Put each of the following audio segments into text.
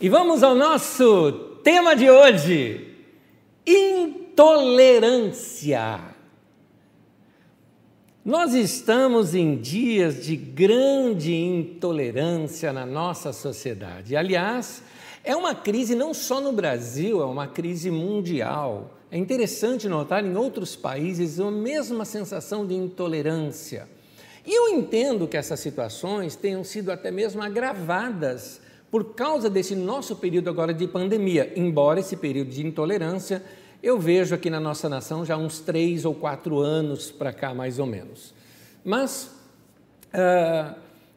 E vamos ao nosso tema de hoje: intolerância. Nós estamos em dias de grande intolerância na nossa sociedade. Aliás, é uma crise não só no Brasil, é uma crise mundial. É interessante notar em outros países a mesma sensação de intolerância. E eu entendo que essas situações tenham sido até mesmo agravadas por causa desse nosso período agora de pandemia, embora esse período de intolerância eu vejo aqui na nossa nação já uns três ou quatro anos para cá, mais ou menos. Mas uh,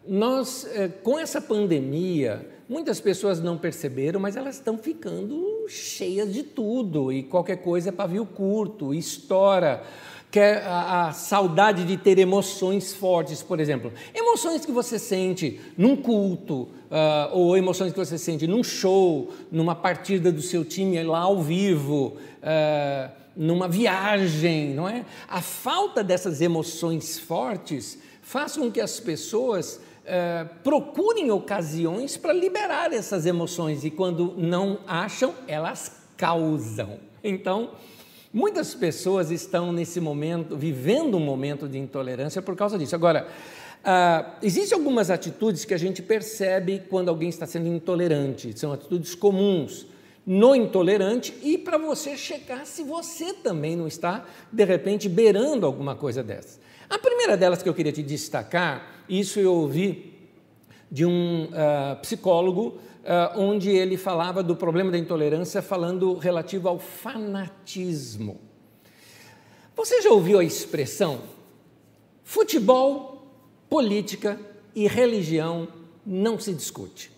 nós, uh, com essa pandemia, muitas pessoas não perceberam, mas elas estão ficando cheias de tudo e qualquer coisa é pavio curto, estoura quer a, a, saudade de ter emoções fortes, por exemplo. Emoções que você sente num culto, uh, ou emoções que você sente num show, numa partida do seu time lá ao vivo, uh, numa viagem, não é? A falta dessas emoções fortes faz com que as pessoas uh, procurem ocasiões para liberar essas emoções e quando não acham, elas causam. Então, Muitas pessoas estão nesse momento, vivendo um momento de intolerância por causa disso. Agora, ah, existem algumas atitudes que a gente percebe quando alguém está sendo intolerante, são atitudes comuns no intolerante e para você checar se você também não está, de repente, beirando alguma coisa dessas. A primeira delas que eu queria te destacar, isso eu ouvi de um uh, psicólogo onde ele falava do problema da intolerância, falando relativo ao fanatismo. Você já ouviu a expressão futebol, política e religião não se discute?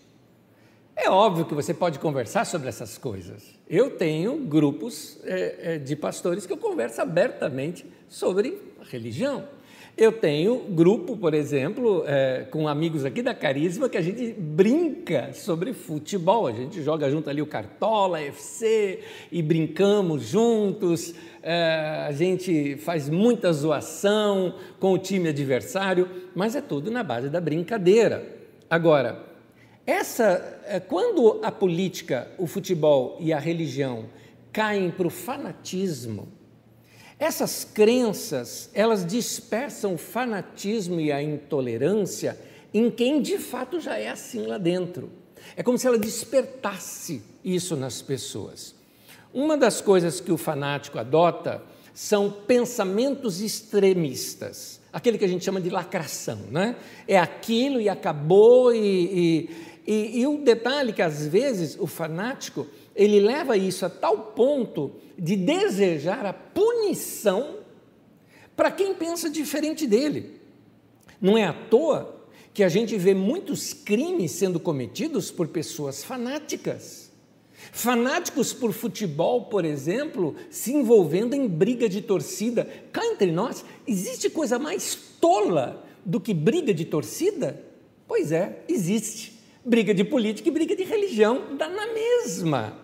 É óbvio que você pode conversar sobre essas coisas. Eu tenho grupos é, é, de pastores que eu converso abertamente sobre religião. Eu tenho grupo, por exemplo, é, com amigos aqui da Carisma, que a gente brinca sobre futebol. A gente joga junto ali o Cartola, FC, e brincamos juntos. É, a gente faz muita zoação com o time adversário, mas é tudo na base da brincadeira. Agora, essa, é, quando a política, o futebol e a religião caem para o fanatismo, essas crenças, elas dispersam o fanatismo e a intolerância em quem de fato já é assim lá dentro. É como se ela despertasse isso nas pessoas. Uma das coisas que o fanático adota são pensamentos extremistas, aquele que a gente chama de lacração, né? É aquilo e acabou, e, e, e, e o detalhe que às vezes o fanático ele leva isso a tal ponto de desejar a punição para quem pensa diferente dele. Não é à toa que a gente vê muitos crimes sendo cometidos por pessoas fanáticas. Fanáticos por futebol, por exemplo, se envolvendo em briga de torcida. Cá entre nós, existe coisa mais tola do que briga de torcida? Pois é, existe. Briga de política e briga de religião dá na mesma.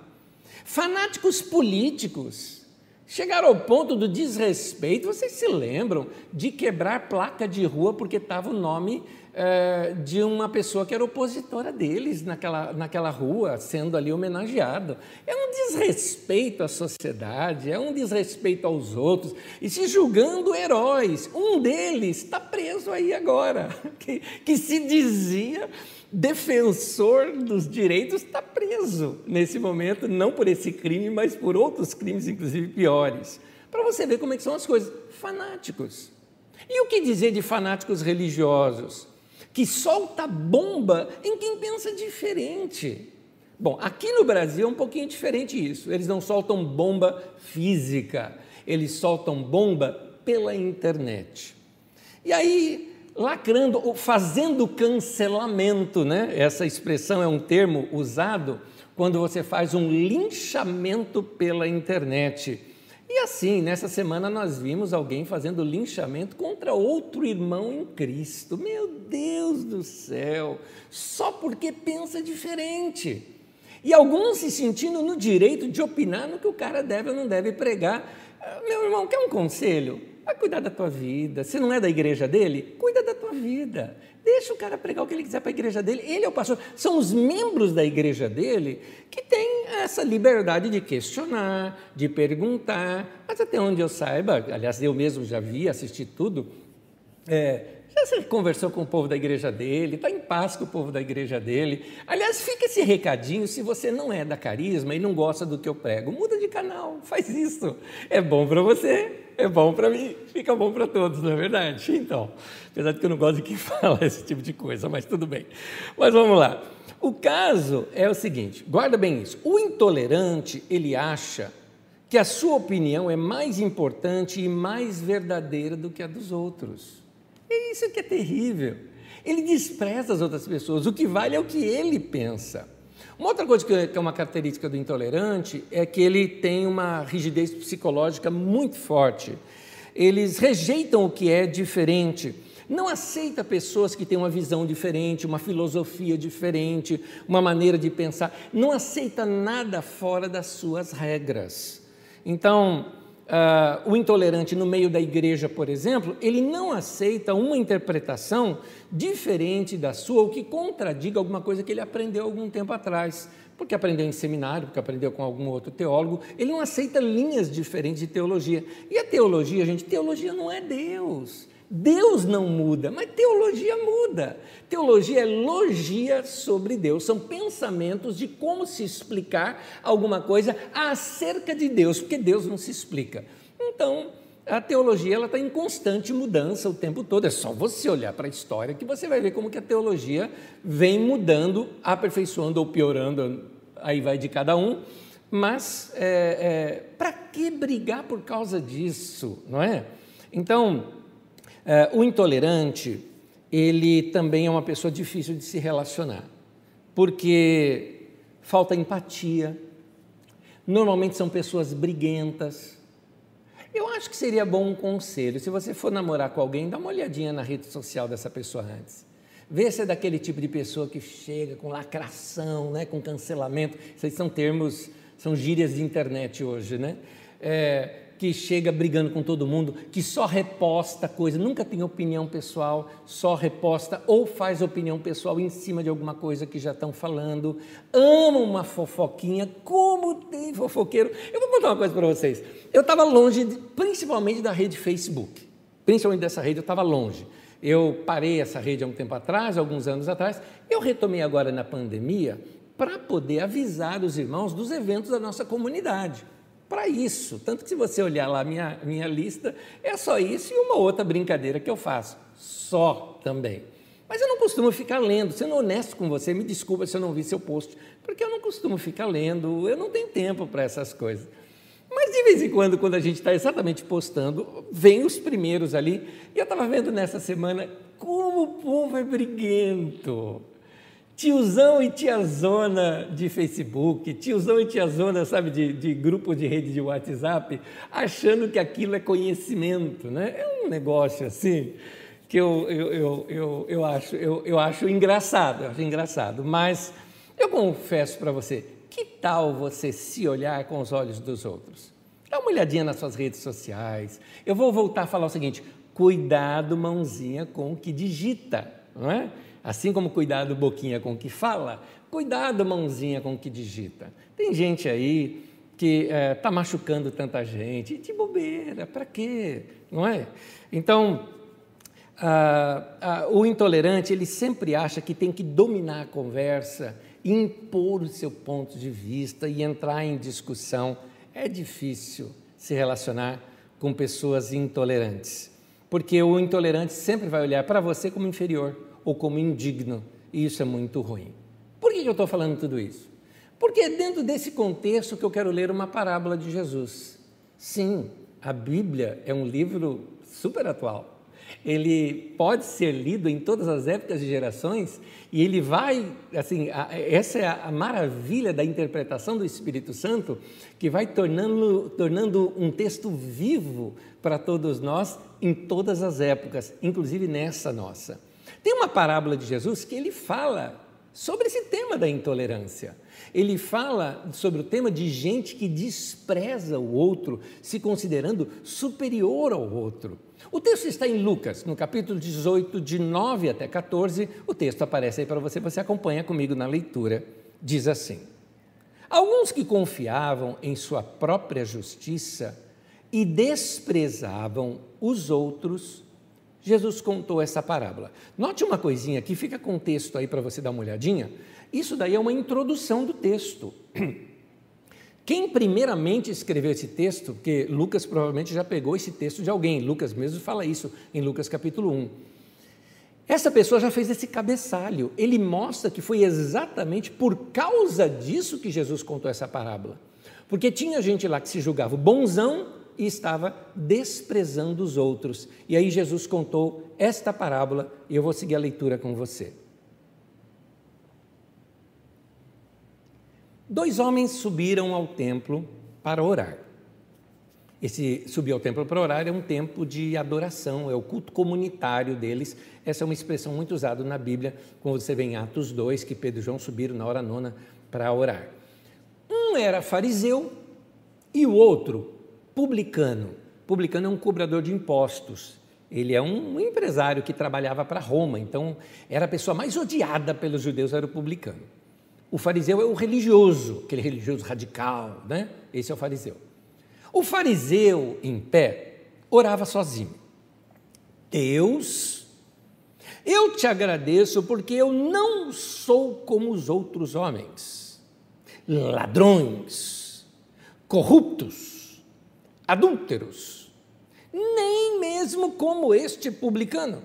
Fanáticos políticos chegaram ao ponto do desrespeito. Vocês se lembram de quebrar placa de rua porque estava o nome é, de uma pessoa que era opositora deles naquela, naquela rua, sendo ali homenageado. É um desrespeito à sociedade, é um desrespeito aos outros e se julgando heróis. Um deles está preso aí agora, que, que se dizia defensor dos direitos está preso nesse momento, não por esse crime, mas por outros crimes, inclusive piores. Para você ver como é que são as coisas. Fanáticos. E o que dizer de fanáticos religiosos? Que solta bomba em quem pensa diferente. Bom, aqui no Brasil é um pouquinho diferente isso. Eles não soltam bomba física, eles soltam bomba pela internet. E aí lacrando, ou fazendo cancelamento, né? Essa expressão é um termo usado quando você faz um linchamento pela internet. E assim, nessa semana nós vimos alguém fazendo linchamento contra outro irmão em Cristo. Meu Deus do céu! Só porque pensa diferente. E alguns se sentindo no direito de opinar no que o cara deve ou não deve pregar. Meu irmão, quer um conselho? Vai cuidar da tua vida. Se não é da igreja dele, cuida da tua vida. Deixa o cara pregar o que ele quiser para a igreja dele. Ele é o pastor. São os membros da igreja dele que têm essa liberdade de questionar, de perguntar. Mas até onde eu saiba, aliás, eu mesmo já vi, assisti tudo, é, já você conversou com o povo da igreja dele, está em paz com o povo da igreja dele. Aliás, fica esse recadinho se você não é da carisma e não gosta do que eu prego. Muda de canal, faz isso. É bom para você, é bom para mim, fica bom para todos, não é verdade? Então, apesar de que eu não gosto de quem fala esse tipo de coisa, mas tudo bem. Mas vamos lá. O caso é o seguinte, guarda bem isso. O intolerante, ele acha que a sua opinião é mais importante e mais verdadeira do que a dos outros. É isso que é terrível. Ele despreza as outras pessoas. O que vale é o que ele pensa. Uma outra coisa que é uma característica do intolerante é que ele tem uma rigidez psicológica muito forte. Eles rejeitam o que é diferente. Não aceita pessoas que têm uma visão diferente, uma filosofia diferente, uma maneira de pensar. Não aceita nada fora das suas regras. Então, uh, o intolerante no meio da igreja, por exemplo, ele não aceita uma interpretação diferente da sua ou que contradiga alguma coisa que ele aprendeu algum tempo atrás. Porque aprendeu em seminário, porque aprendeu com algum outro teólogo, ele não aceita linhas diferentes de teologia. E a teologia, gente, teologia não é Deus. Deus não muda, mas teologia muda. Teologia é logia sobre Deus, são pensamentos de como se explicar alguma coisa acerca de Deus, porque Deus não se explica. Então, a teologia ela está em constante mudança o tempo todo. É só você olhar para a história que você vai ver como que a teologia vem mudando, aperfeiçoando ou piorando, aí vai de cada um. Mas é, é, para que brigar por causa disso, não é? Então, é, o intolerante, ele também é uma pessoa difícil de se relacionar, porque falta empatia, normalmente são pessoas briguentas. Eu acho que seria bom um conselho, se você for namorar com alguém, dá uma olhadinha na rede social dessa pessoa antes. Vê se é daquele tipo de pessoa que chega com lacração, né, com cancelamento. Esses são termos, são gírias de internet hoje, né? É, que chega brigando com todo mundo, que só reposta coisa, nunca tem opinião pessoal, só reposta ou faz opinião pessoal em cima de alguma coisa que já estão falando, ama uma fofoquinha, como tem fofoqueiro. Eu vou contar uma coisa para vocês. Eu estava longe, principalmente da rede Facebook, principalmente dessa rede, eu estava longe. Eu parei essa rede há um tempo atrás, alguns anos atrás, eu retomei agora na pandemia para poder avisar os irmãos dos eventos da nossa comunidade para isso. Tanto que se você olhar lá minha, minha lista, é só isso e uma outra brincadeira que eu faço. Só também. Mas eu não costumo ficar lendo. Sendo honesto com você, me desculpa se eu não vi seu post, porque eu não costumo ficar lendo, eu não tenho tempo para essas coisas. Mas de vez em quando, quando a gente está exatamente postando, vem os primeiros ali. E eu estava vendo nessa semana como o povo é briguento tiozão e tiazona de Facebook, tiozão e tiazona, sabe, de, de grupo de rede de WhatsApp, achando que aquilo é conhecimento, né? É um negócio assim que eu, eu, eu, eu, eu acho, eu, eu acho engraçado, eu acho engraçado, mas eu confesso para você, que tal você se olhar com os olhos dos outros? Dá uma olhadinha nas suas redes sociais. Eu vou voltar a falar o seguinte: cuidado, mãozinha, com o que digita, não é? Assim como cuidado boquinha com o que fala, cuidado mãozinha com o que digita. Tem gente aí que está é, tá machucando tanta gente, de bobeira, para quê? Não é? Então, o intolerante, ele sempre acha que tem que dominar a conversa, impor o seu ponto de vista e entrar em discussão. É difícil se relacionar com pessoas intolerantes, porque o intolerante sempre vai olhar para você como inferior ou como indigno, e isso é muito ruim. Por que eu estou falando tudo isso? Porque é dentro desse contexto que eu quero ler uma parábola de Jesus. Sim, a Bíblia é um livro super atual. Ele pode ser lido em todas as épocas e gerações e ele vai, assim, a, essa é a, a, maravilha da interpretação do Espírito Santo, que vai tornando, tornando um texto vivo para todos nós em todas as épocas, inclusive nessa nossa. Tem uma parábola de Jesus que ele fala sobre esse tema da intolerância. Ele fala sobre o tema de gente que despreza o outro, se considerando superior ao outro. O texto está em Lucas, no capítulo 18, de 9 até 14. O texto aparece aí para você, você acompanha comigo na leitura. Diz assim: Alguns que confiavam em sua própria justiça e desprezavam os outros, Jesus contou essa parábola. Note uma coisinha aqui, fica com o texto aí para você dar uma olhadinha. Isso daí é uma introdução do texto. Quem primeiramente escreveu esse texto, porque Lucas provavelmente já pegou esse texto de alguém, Lucas mesmo fala isso em Lucas capítulo 1. Essa pessoa já fez esse cabeçalho, ele mostra que foi exatamente por causa disso que Jesus contou essa parábola. Porque tinha gente lá que se julgava bonzão e estava desprezando os outros. E aí Jesus contou esta parábola e eu vou seguir a leitura com você. Dois homens subiram ao templo para orar. Esse subir ao templo para orar é um tempo de adoração, é o culto comunitário deles. Essa é uma expressão muito usada na Bíblia, quando você vê em Atos 2, que Pedro e João subiram na hora nona para orar. Um era fariseu e o outro publicano. Publicano é um cobrador de impostos. Ele é um empresário que trabalhava para Roma, então era a pessoa mais odiada pelos judeus, era o publicano. O fariseu é o religioso, aquele religioso radical, né? Esse é o fariseu. O fariseu, em pé, orava sozinho. Deus, eu te agradeço porque eu não sou como os outros homens, ladrões, corruptos, adúlteros, nem mesmo como este publicano.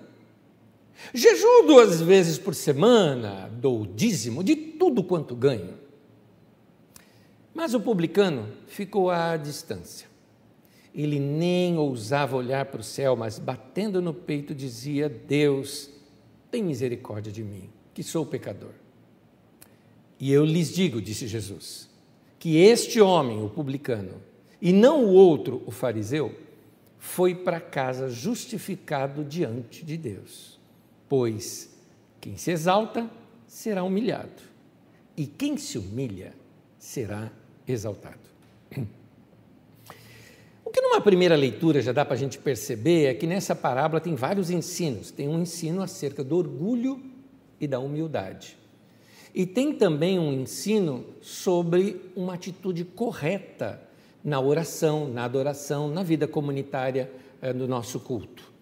Jejuo duas vezes por semana, dou dízimo de tudo quanto ganho. Mas o publicano ficou à distância. Ele nem ousava olhar para o céu, mas batendo no peito dizia: Deus, tem misericórdia de mim, que sou pecador. E eu lhes digo, disse Jesus, que este homem, o publicano, e não o outro, o fariseu, foi para casa justificado diante de Deus pois quem se exalta será humilhado, e quem se humilha será exaltado. O que numa primeira leitura já dá para a gente perceber é que nessa parábola tem vários ensinos. Tem um ensino acerca do orgulho e da humildade. E tem também um ensino sobre uma atitude correta na oração, na adoração, na vida comunitária eh, do nosso culto.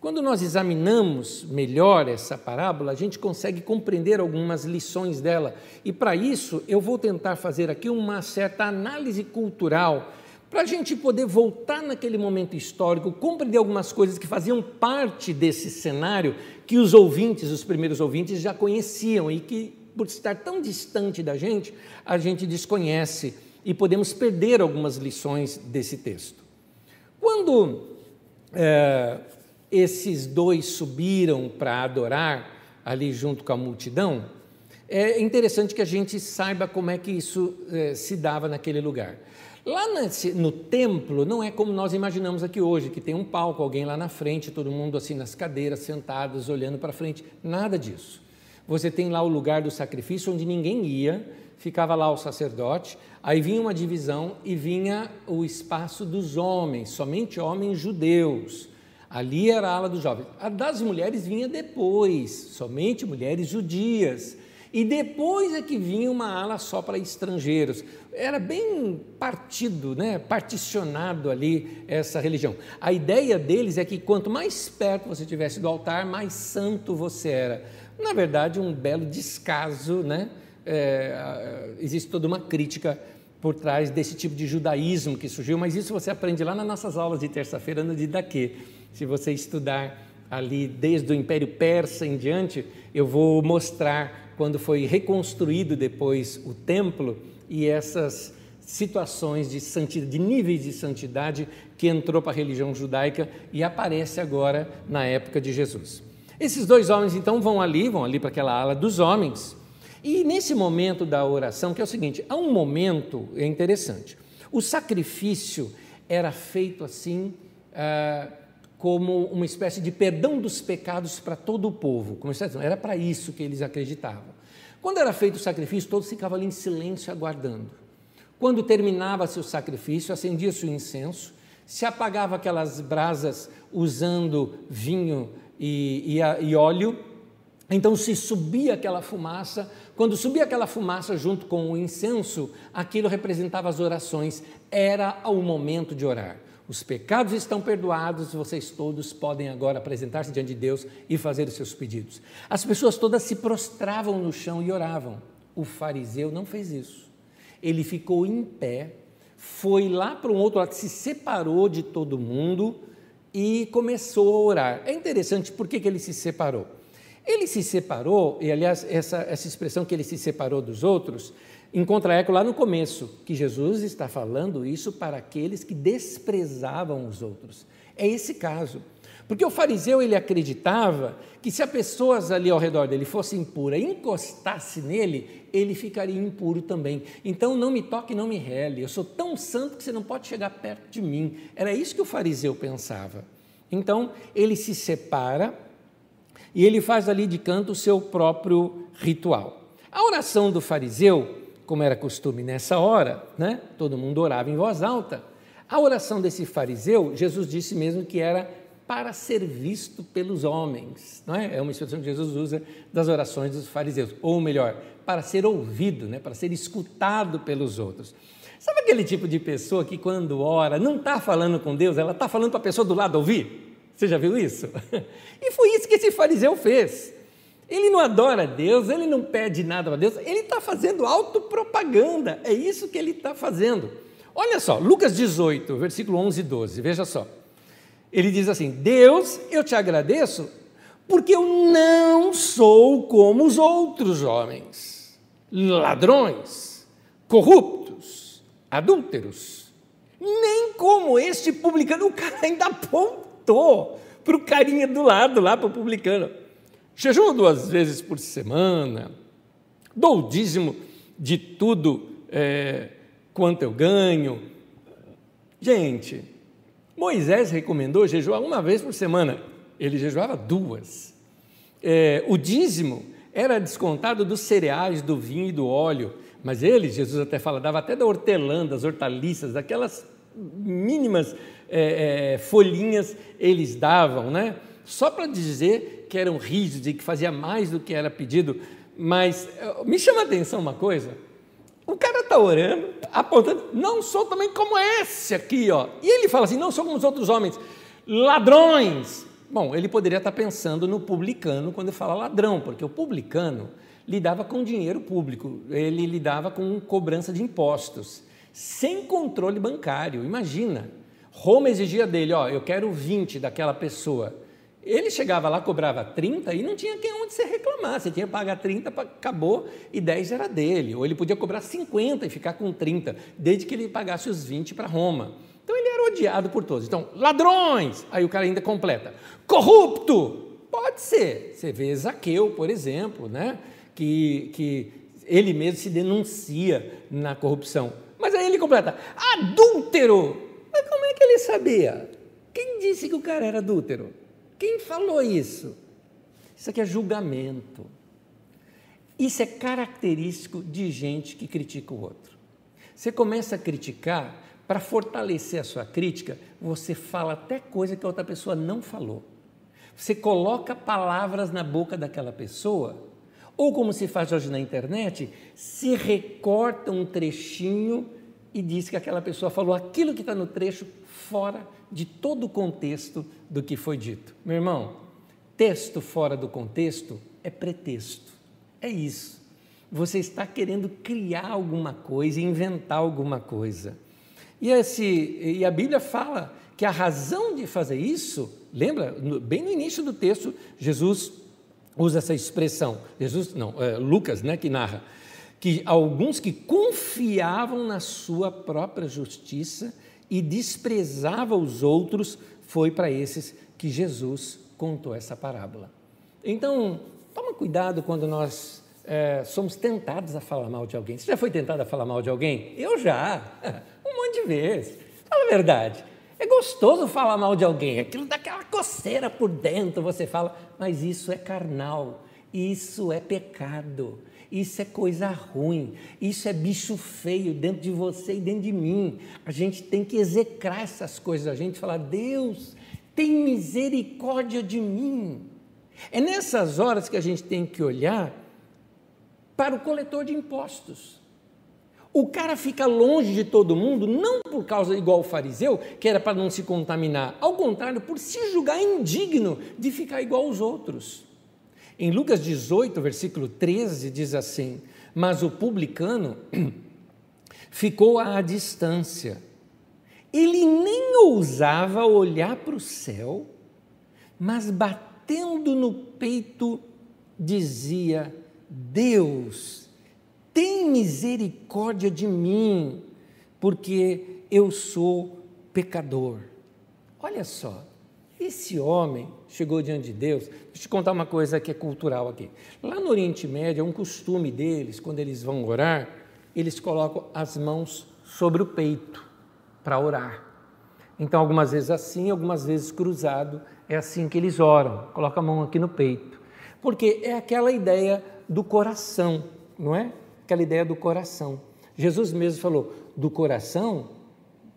Quando nós examinamos melhor essa parábola, a gente consegue compreender algumas lições dela. E para isso, eu vou tentar fazer aqui uma certa análise cultural, para a gente poder voltar naquele momento histórico, compreender algumas coisas que faziam parte desse cenário que os ouvintes, os primeiros ouvintes, já conheciam e que, por estar tão distante da gente, a gente desconhece e podemos perder algumas lições desse texto. Quando. É, esses dois subiram para adorar ali junto com a multidão, é interessante que a gente saiba como é que isso é, se dava naquele lugar. Lá nesse, no templo, não é como nós imaginamos aqui hoje, que tem um palco, alguém lá na frente, todo mundo assim nas cadeiras, sentados, olhando para frente. Nada disso. Você tem lá o lugar do sacrifício, onde ninguém ia, ficava lá o sacerdote, aí vinha uma divisão e vinha o espaço dos homens, somente homens judeus. Ali era a ala dos jovens. A das mulheres vinha depois, somente mulheres judias. E depois é que vinha uma ala só para estrangeiros. Era bem partido, né? particionado ali essa religião. A ideia deles é que quanto mais perto você estivesse do altar, mais santo você era. Na verdade, um belo descaso, né? É, existe toda uma crítica por trás desse tipo de judaísmo que surgiu, mas isso você aprende lá nas nossas aulas de terça-feira no Didaquê. Se você estudar ali desde o Império Persa em diante, eu vou mostrar quando foi reconstruído depois o templo e essas situações de de níveis de santidade que entrou para a religião judaica e aparece agora na época de Jesus. Esses dois homens então vão ali, vão ali para aquela ala dos homens. E nesse momento da oração, que é o seguinte, há um momento é interessante. O sacrifício era feito assim, ah, como uma espécie de perdão dos pecados para todo o povo. Como era para isso que eles acreditavam. Quando era feito o sacrifício, todos ficavam ali em silêncio aguardando. Quando terminava seu sacrifício, acendia-se o incenso, se apagava aquelas brasas usando vinho e, e, e óleo, então se subia aquela fumaça, quando subia aquela fumaça junto com o incenso, aquilo representava as orações, era o momento de orar. Os pecados estão perdoados, vocês todos podem agora apresentar-se diante de Deus e fazer os seus pedidos. As pessoas todas se prostravam no chão e oravam. O fariseu não fez isso. Ele ficou em pé, foi lá para um outro lado, se separou de todo mundo e começou a orar. É interessante por que, ele se separou. Ele se separou, e aliás, essa, essa expressão que ele se separou dos outros, encontra eco lá no começo, que Jesus está falando isso para aqueles que desprezavam os outros. É esse caso. Porque o fariseu ele acreditava que se as pessoas ali ao redor dele fossem impuras, encostasse nele, ele ficaria impuro também. Então não me toque, não me rele. Eu sou tão santo que você não pode chegar perto de mim. Era isso que o fariseu pensava. Então ele se separa e ele faz ali de canto o seu próprio ritual. A oração do fariseu como era costume nessa hora, né? todo mundo orava em voz alta. A oração desse fariseu, Jesus disse mesmo que era para ser visto pelos homens. Não é? é uma expressão que Jesus usa das orações dos fariseus. Ou melhor, para ser ouvido, né? para ser escutado pelos outros. Sabe aquele tipo de pessoa que, quando ora, não está falando com Deus, ela está falando para a pessoa do lado ouvir? Você já viu isso? E foi isso que esse fariseu fez. Ele não adora Deus, ele não pede nada para Deus, ele está fazendo autopropaganda, é isso que ele está fazendo. Olha só, Lucas 18, versículo 11 e 12, veja só. Ele diz assim: Deus, eu te agradeço, porque eu não sou como os outros homens, ladrões, corruptos, adúlteros, nem como este publicano. O cara ainda apontou para o carinha do lado, lá para o publicano. Jejuo duas vezes por semana, dou o dízimo de tudo é, quanto eu ganho. Gente, Moisés recomendou jejuar uma vez por semana, ele jejuava duas. É, o dízimo era descontado dos cereais, do vinho e do óleo, mas ele, Jesus até fala, dava até da hortelã, das hortaliças, daquelas mínimas é, é, folhinhas eles davam, né? Só para dizer que eram rígidos e que fazia mais do que era pedido, mas eh, me chama a atenção uma coisa. O cara está orando, apontando, não sou também como esse aqui, ó. E ele fala assim: não sou como os outros homens, ladrões. Bom, ele poderia estar tá pensando no publicano quando fala ladrão, porque o publicano lidava com dinheiro público, ele lidava com cobrança de impostos, sem controle bancário. Imagina, Roma exigia dele: ó, eu quero 20 daquela pessoa. Ele chegava lá, cobrava 30 e não tinha quem onde você reclamar. Você tinha que pagar 30, acabou e 10 era dele. Ou ele podia cobrar 50 e ficar com 30, desde que ele pagasse os 20 para Roma. Então ele era odiado por todos. Então, ladrões! Aí o cara ainda completa. Corrupto! Pode ser. Você vê Zaqueu, por exemplo, né? que, que ele mesmo se denuncia na corrupção. Ele completa. Adúltero! Mas como é que ele sabia? Quem disse que o cara era adúltero? Quem falou isso? Isso aqui é julgamento. Isso é característico de gente que critica o outro. Você começa a criticar, para fortalecer a sua crítica, você fala até coisa que a outra pessoa não falou. Você coloca palavras na boca daquela pessoa, ou como se faz hoje na internet, se recorta um trechinho e diz que aquela pessoa falou aquilo que está no trecho fora de todo o contexto do que foi dito. Meu irmão, texto fora do contexto é pretexto. É isso. Você está querendo criar alguma coisa, inventar alguma coisa. E, esse, e a Bíblia fala que a razão de fazer isso, lembra, bem no início do texto, Jesus usa essa expressão. Jesus, não, é Lucas, né, que narra que alguns que confiavam na sua própria justiça e desprezava os outros, foi para esses que Jesus contou essa parábola. Então, toma cuidado quando nós é, somos tentados a falar mal de alguém. Você já foi tentado a falar mal de alguém? Eu já, um monte de vezes. Fala a verdade. É gostoso falar mal de alguém, aquilo dá aquela coceira por dentro, você fala, mas isso é carnal, isso é pecado. Isso é coisa ruim, isso é bicho feio dentro de você e dentro de mim. A gente tem que execrar essas coisas, a gente falar: Deus, tem misericórdia de mim. É nessas horas que a gente tem que olhar para o coletor de impostos. O cara fica longe de todo mundo, não por causa igual o fariseu, que era para não se contaminar, ao contrário, por se julgar indigno de ficar igual aos outros. Em Lucas 18, versículo 13, diz assim: Mas o publicano ficou à distância. Ele nem ousava olhar para o céu, mas batendo no peito, dizia: Deus, tem misericórdia de mim, porque eu sou pecador. Olha só, esse homem chegou diante de Deus. Deixa eu te contar uma coisa que é cultural aqui. Lá no Oriente Médio, é um costume deles, quando eles vão orar, eles colocam as mãos sobre o peito para orar. Então, algumas vezes assim, algumas vezes cruzado, é assim que eles oram. Coloca a mão aqui no peito. Porque é aquela ideia do coração, não é? aquela ideia do coração. Jesus mesmo falou: do coração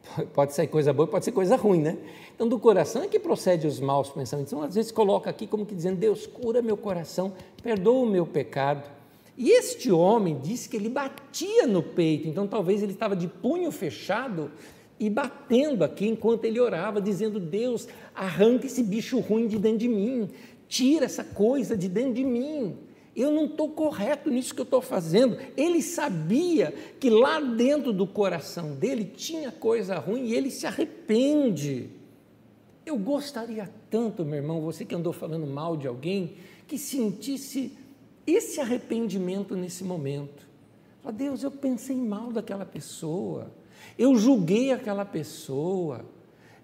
pode sair coisa boa, pode ser coisa ruim, né? Então, do coração é que procede os maus pensamentos. Então, às vezes, coloca aqui como que dizendo: Deus, cura meu coração, perdoa o meu pecado. E este homem disse que ele batia no peito, então talvez ele estava de punho fechado e batendo aqui enquanto ele orava, dizendo: Deus, arranca esse bicho ruim de dentro de mim, tira essa coisa de dentro de mim eu não estou correto nisso que eu estou fazendo. Ele sabia que lá dentro do coração dele tinha coisa ruim e ele se arrepende. Eu gostaria tanto, meu irmão, você que andou falando mal de alguém, que sentisse esse arrependimento nesse momento. Fala, Deus, eu pensei mal daquela pessoa, eu julguei aquela pessoa,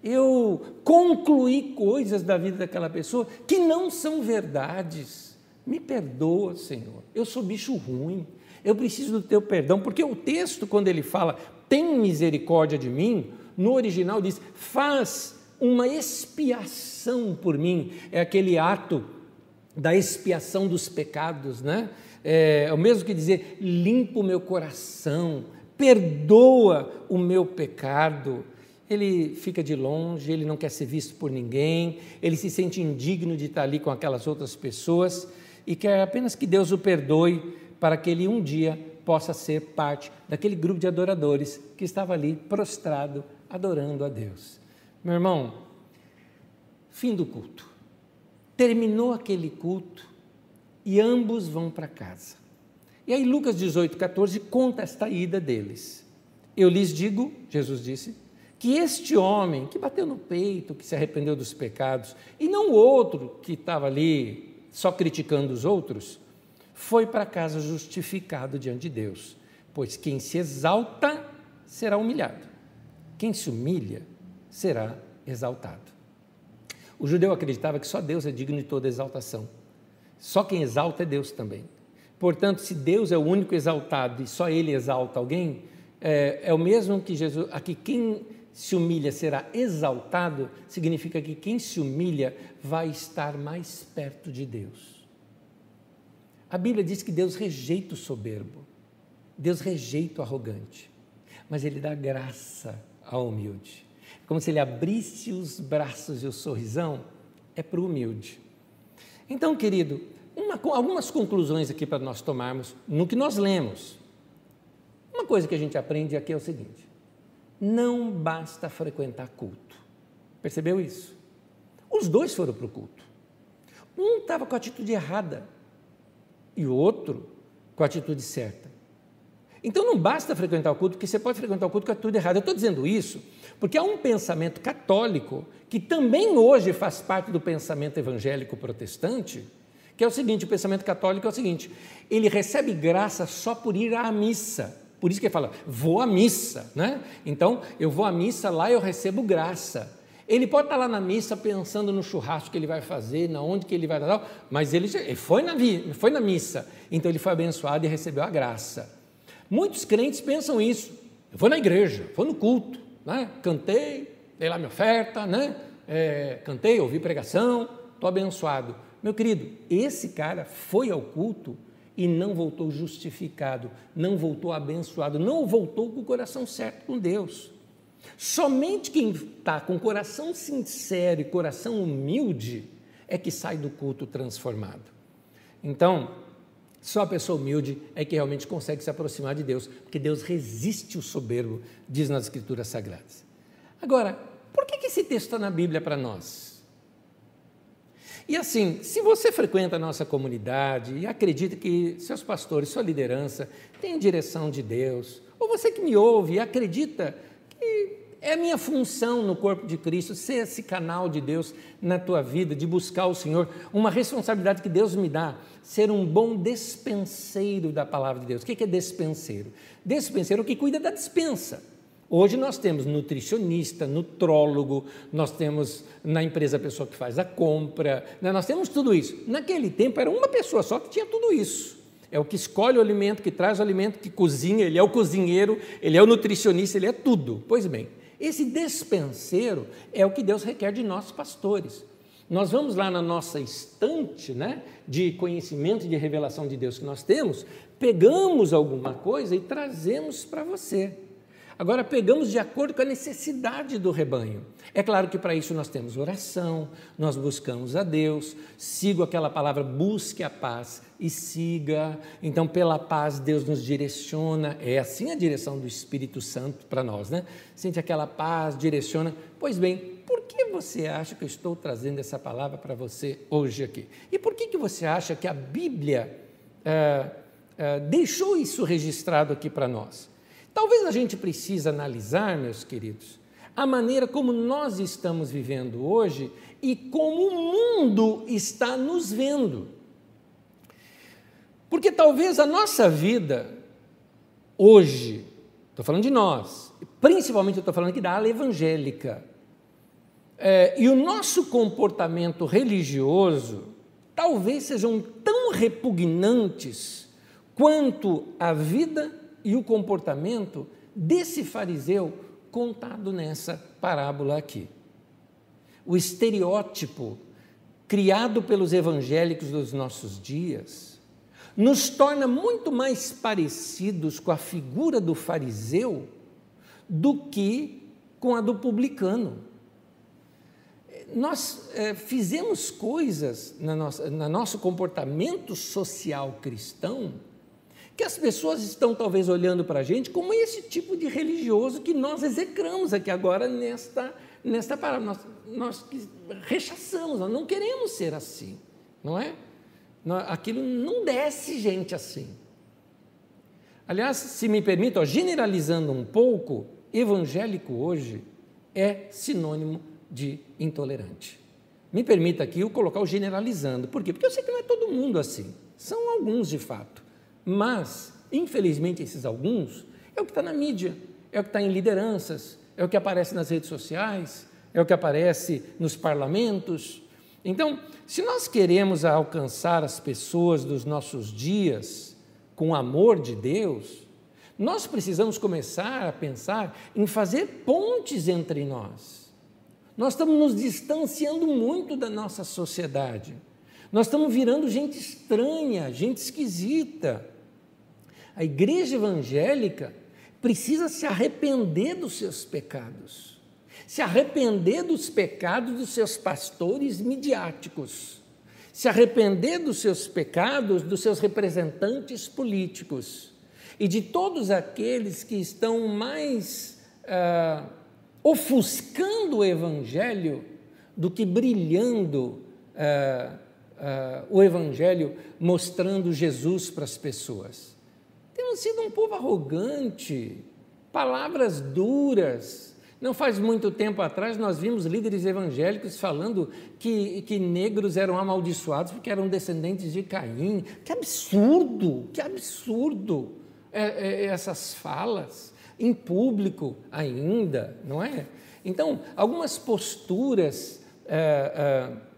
eu concluí coisas da vida daquela pessoa que não são verdades. Me perdoa, Senhor, eu sou bicho ruim, eu preciso do teu perdão, porque o texto, quando ele fala, tem misericórdia de mim, no original diz, faz uma expiação por mim, é aquele ato da expiação dos pecados, né? É, é o mesmo que dizer, limpa o meu coração, perdoa o meu pecado. Ele fica de longe, ele não quer ser visto por ninguém, ele se sente indigno de estar ali com aquelas outras pessoas e quer apenas que Deus o perdoe para que ele um dia possa ser parte daquele grupo de adoradores que estava ali prostrado, adorando a Deus. Meu irmão, fim do culto. Terminou aquele culto e ambos vão para casa. E aí, Lucas 18, 14 conta esta ida deles. Eu lhes digo, Jesus disse, que este homem que bateu no peito, que se arrependeu dos pecados, e não o outro que estava ali só criticando os outros, foi para casa justificado diante de Deus. Pois quem se exalta será humilhado, quem se humilha será exaltado. O judeu acreditava que só Deus é digno de toda exaltação. Só quem exalta é Deus também. Portanto, se Deus é o único exaltado e só Ele exalta alguém, é, é o mesmo que Jesus. Aqui, quem se humilha será exaltado, significa que quem se humilha vai estar mais perto de Deus. A Bíblia diz que Deus rejeita o soberbo, Deus rejeita o arrogante, mas Ele dá graça ao humilde. Como se Ele abrisse os braços e o sorrisão, é para o humilde. Então, querido, uma, algumas conclusões aqui para nós tomarmos no que nós lemos. Uma coisa que a gente aprende aqui é o seguinte: não basta frequentar culto. Percebeu isso? Os dois foram para o culto. Um estava com a atitude errada e o outro com a atitude certa. Então não basta frequentar o culto, porque você pode frequentar o culto com a atitude errada. Eu estou dizendo isso porque há um pensamento católico que também hoje faz parte do pensamento evangélico protestante, que é o seguinte: o pensamento católico é o seguinte, ele recebe graça só por ir à missa. Por isso que ele fala, vou à missa, né? Então, eu vou à missa, lá eu recebo graça. Ele pode estar lá na missa pensando no churrasco que ele vai fazer, na onde que ele vai dar, mas ele, ele foi, na, foi na missa, então ele foi abençoado e recebeu a graça. Muitos crentes pensam isso. Eu vou na igreja, vou no culto, né? cantei, dei lá minha oferta, né? É, cantei, ouvi pregação, estou abençoado. Meu querido, esse cara foi ao culto e não voltou justificado, não voltou abençoado, não voltou com o coração certo com Deus. Somente quem está com coração sincero e coração humilde é que sai do culto transformado. Então, só a pessoa humilde é que realmente consegue se aproximar de Deus, porque Deus resiste o soberbo, diz nas Escrituras Sagradas. Agora, por que esse texto está na Bíblia para nós? E assim, se você frequenta a nossa comunidade e acredita que seus pastores, sua liderança, têm direção de Deus, ou você que me ouve e acredita que é a minha função no corpo de Cristo ser esse canal de Deus na tua vida, de buscar o Senhor, uma responsabilidade que Deus me dá, ser um bom despenseiro da palavra de Deus. O que é despenseiro? Despenseiro é o que cuida da dispensa. Hoje nós temos nutricionista, nutrólogo, nós temos na empresa a pessoa que faz a compra, né? nós temos tudo isso. Naquele tempo era uma pessoa só que tinha tudo isso. É o que escolhe o alimento, que traz o alimento, que cozinha, ele é o cozinheiro, ele é o nutricionista, ele é tudo. Pois bem, esse despenseiro é o que Deus requer de nós pastores. Nós vamos lá na nossa estante né, de conhecimento e de revelação de Deus que nós temos, pegamos alguma coisa e trazemos para você. Agora, pegamos de acordo com a necessidade do rebanho. É claro que para isso nós temos oração, nós buscamos a Deus, sigo aquela palavra, busque a paz e siga. Então, pela paz, Deus nos direciona. É assim a direção do Espírito Santo para nós, né? Sente aquela paz, direciona. Pois bem, por que você acha que eu estou trazendo essa palavra para você hoje aqui? E por que, que você acha que a Bíblia é, é, deixou isso registrado aqui para nós? Talvez a gente precise analisar, meus queridos, a maneira como nós estamos vivendo hoje e como o mundo está nos vendo. Porque talvez a nossa vida hoje, estou falando de nós, principalmente eu estou falando aqui da ala evangélica, é, e o nosso comportamento religioso talvez sejam tão repugnantes quanto a vida e o comportamento desse fariseu contado nessa parábola aqui. O estereótipo criado pelos evangélicos dos nossos dias nos torna muito mais parecidos com a figura do fariseu do que com a do publicano. Nós é, fizemos coisas no nosso, no nosso comportamento social cristão que as pessoas estão talvez olhando para a gente como esse tipo de religioso que nós execramos aqui agora nesta, nesta parábola. Nós, nós rechaçamos, nós não queremos ser assim, não é? Aquilo não desce gente assim. Aliás, se me permite, ó, generalizando um pouco, evangélico hoje é sinônimo de intolerante. Me permita aqui eu colocar o generalizando. Por quê? Porque eu sei que não é todo mundo assim. São alguns de fato. Mas, infelizmente, esses alguns é o que está na mídia, é o que está em lideranças, é o que aparece nas redes sociais, é o que aparece nos parlamentos. Então, se nós queremos alcançar as pessoas dos nossos dias com o amor de Deus, nós precisamos começar a pensar em fazer pontes entre nós. Nós estamos nos distanciando muito da nossa sociedade. Nós estamos virando gente estranha, gente esquisita. A igreja evangélica precisa se arrepender dos seus pecados, se arrepender dos pecados dos seus pastores midiáticos, se arrepender dos seus pecados dos seus representantes políticos e de todos aqueles que estão mais ah, ofuscando o evangelho do que brilhando ah, ah, o evangelho, mostrando Jesus para as pessoas. Temos sido um povo arrogante, palavras duras. Não faz muito tempo atrás nós vimos líderes evangélicos falando que, que negros eram amaldiçoados porque eram descendentes de Caim. Que absurdo, que absurdo é, é, essas falas, em público ainda, não é? Então, algumas posturas é, é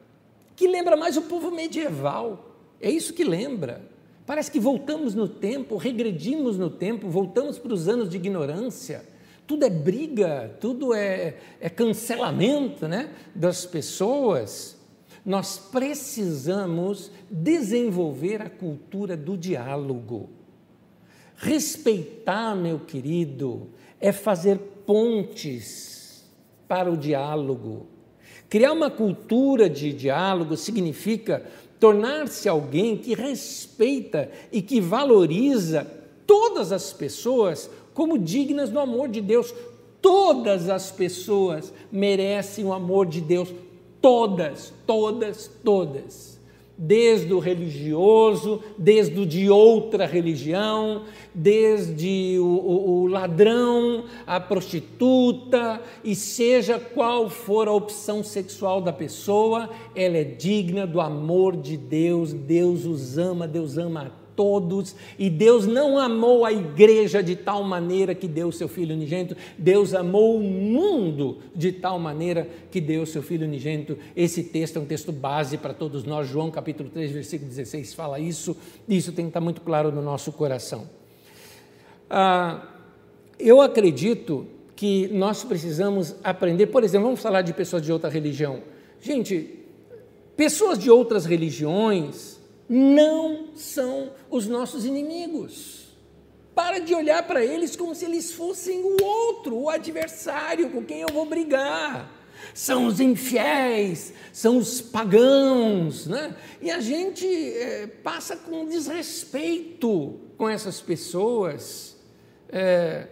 que lembra mais o povo medieval, é isso que lembra. Parece que voltamos no tempo, regredimos no tempo, voltamos para os anos de ignorância. Tudo é briga, tudo é, é cancelamento né, das pessoas. Nós precisamos desenvolver a cultura do diálogo. Respeitar, meu querido, é fazer pontes para o diálogo. Criar uma cultura de diálogo significa tornar-se alguém que respeita e que valoriza todas as pessoas como dignas do amor de Deus. Todas as pessoas merecem o amor de Deus. Todas, todas, todas desde o religioso, desde o de outra religião, desde o, o, o, ladrão, a prostituta, e seja qual for a opção sexual da pessoa, ela é digna do amor de Deus, Deus os ama, Deus ama a todos, e Deus não amou a igreja de tal maneira que deu seu Filho unigênito, Deus amou o mundo de tal maneira que deu seu Filho unigênito. Esse texto é um texto base para todos nós, João capítulo 3, versículo 16 fala isso, isso tem que estar muito claro no nosso coração. Ah, eu acredito que nós precisamos aprender, por exemplo, vamos falar de pessoas de outra religião. Gente, pessoas de outras religiões, não são os nossos inimigos. Para de olhar para eles como se eles fossem o outro, o adversário com quem eu vou brigar. São os infiéis, são os pagãos, né? E a gente é, passa com desrespeito com essas pessoas. É,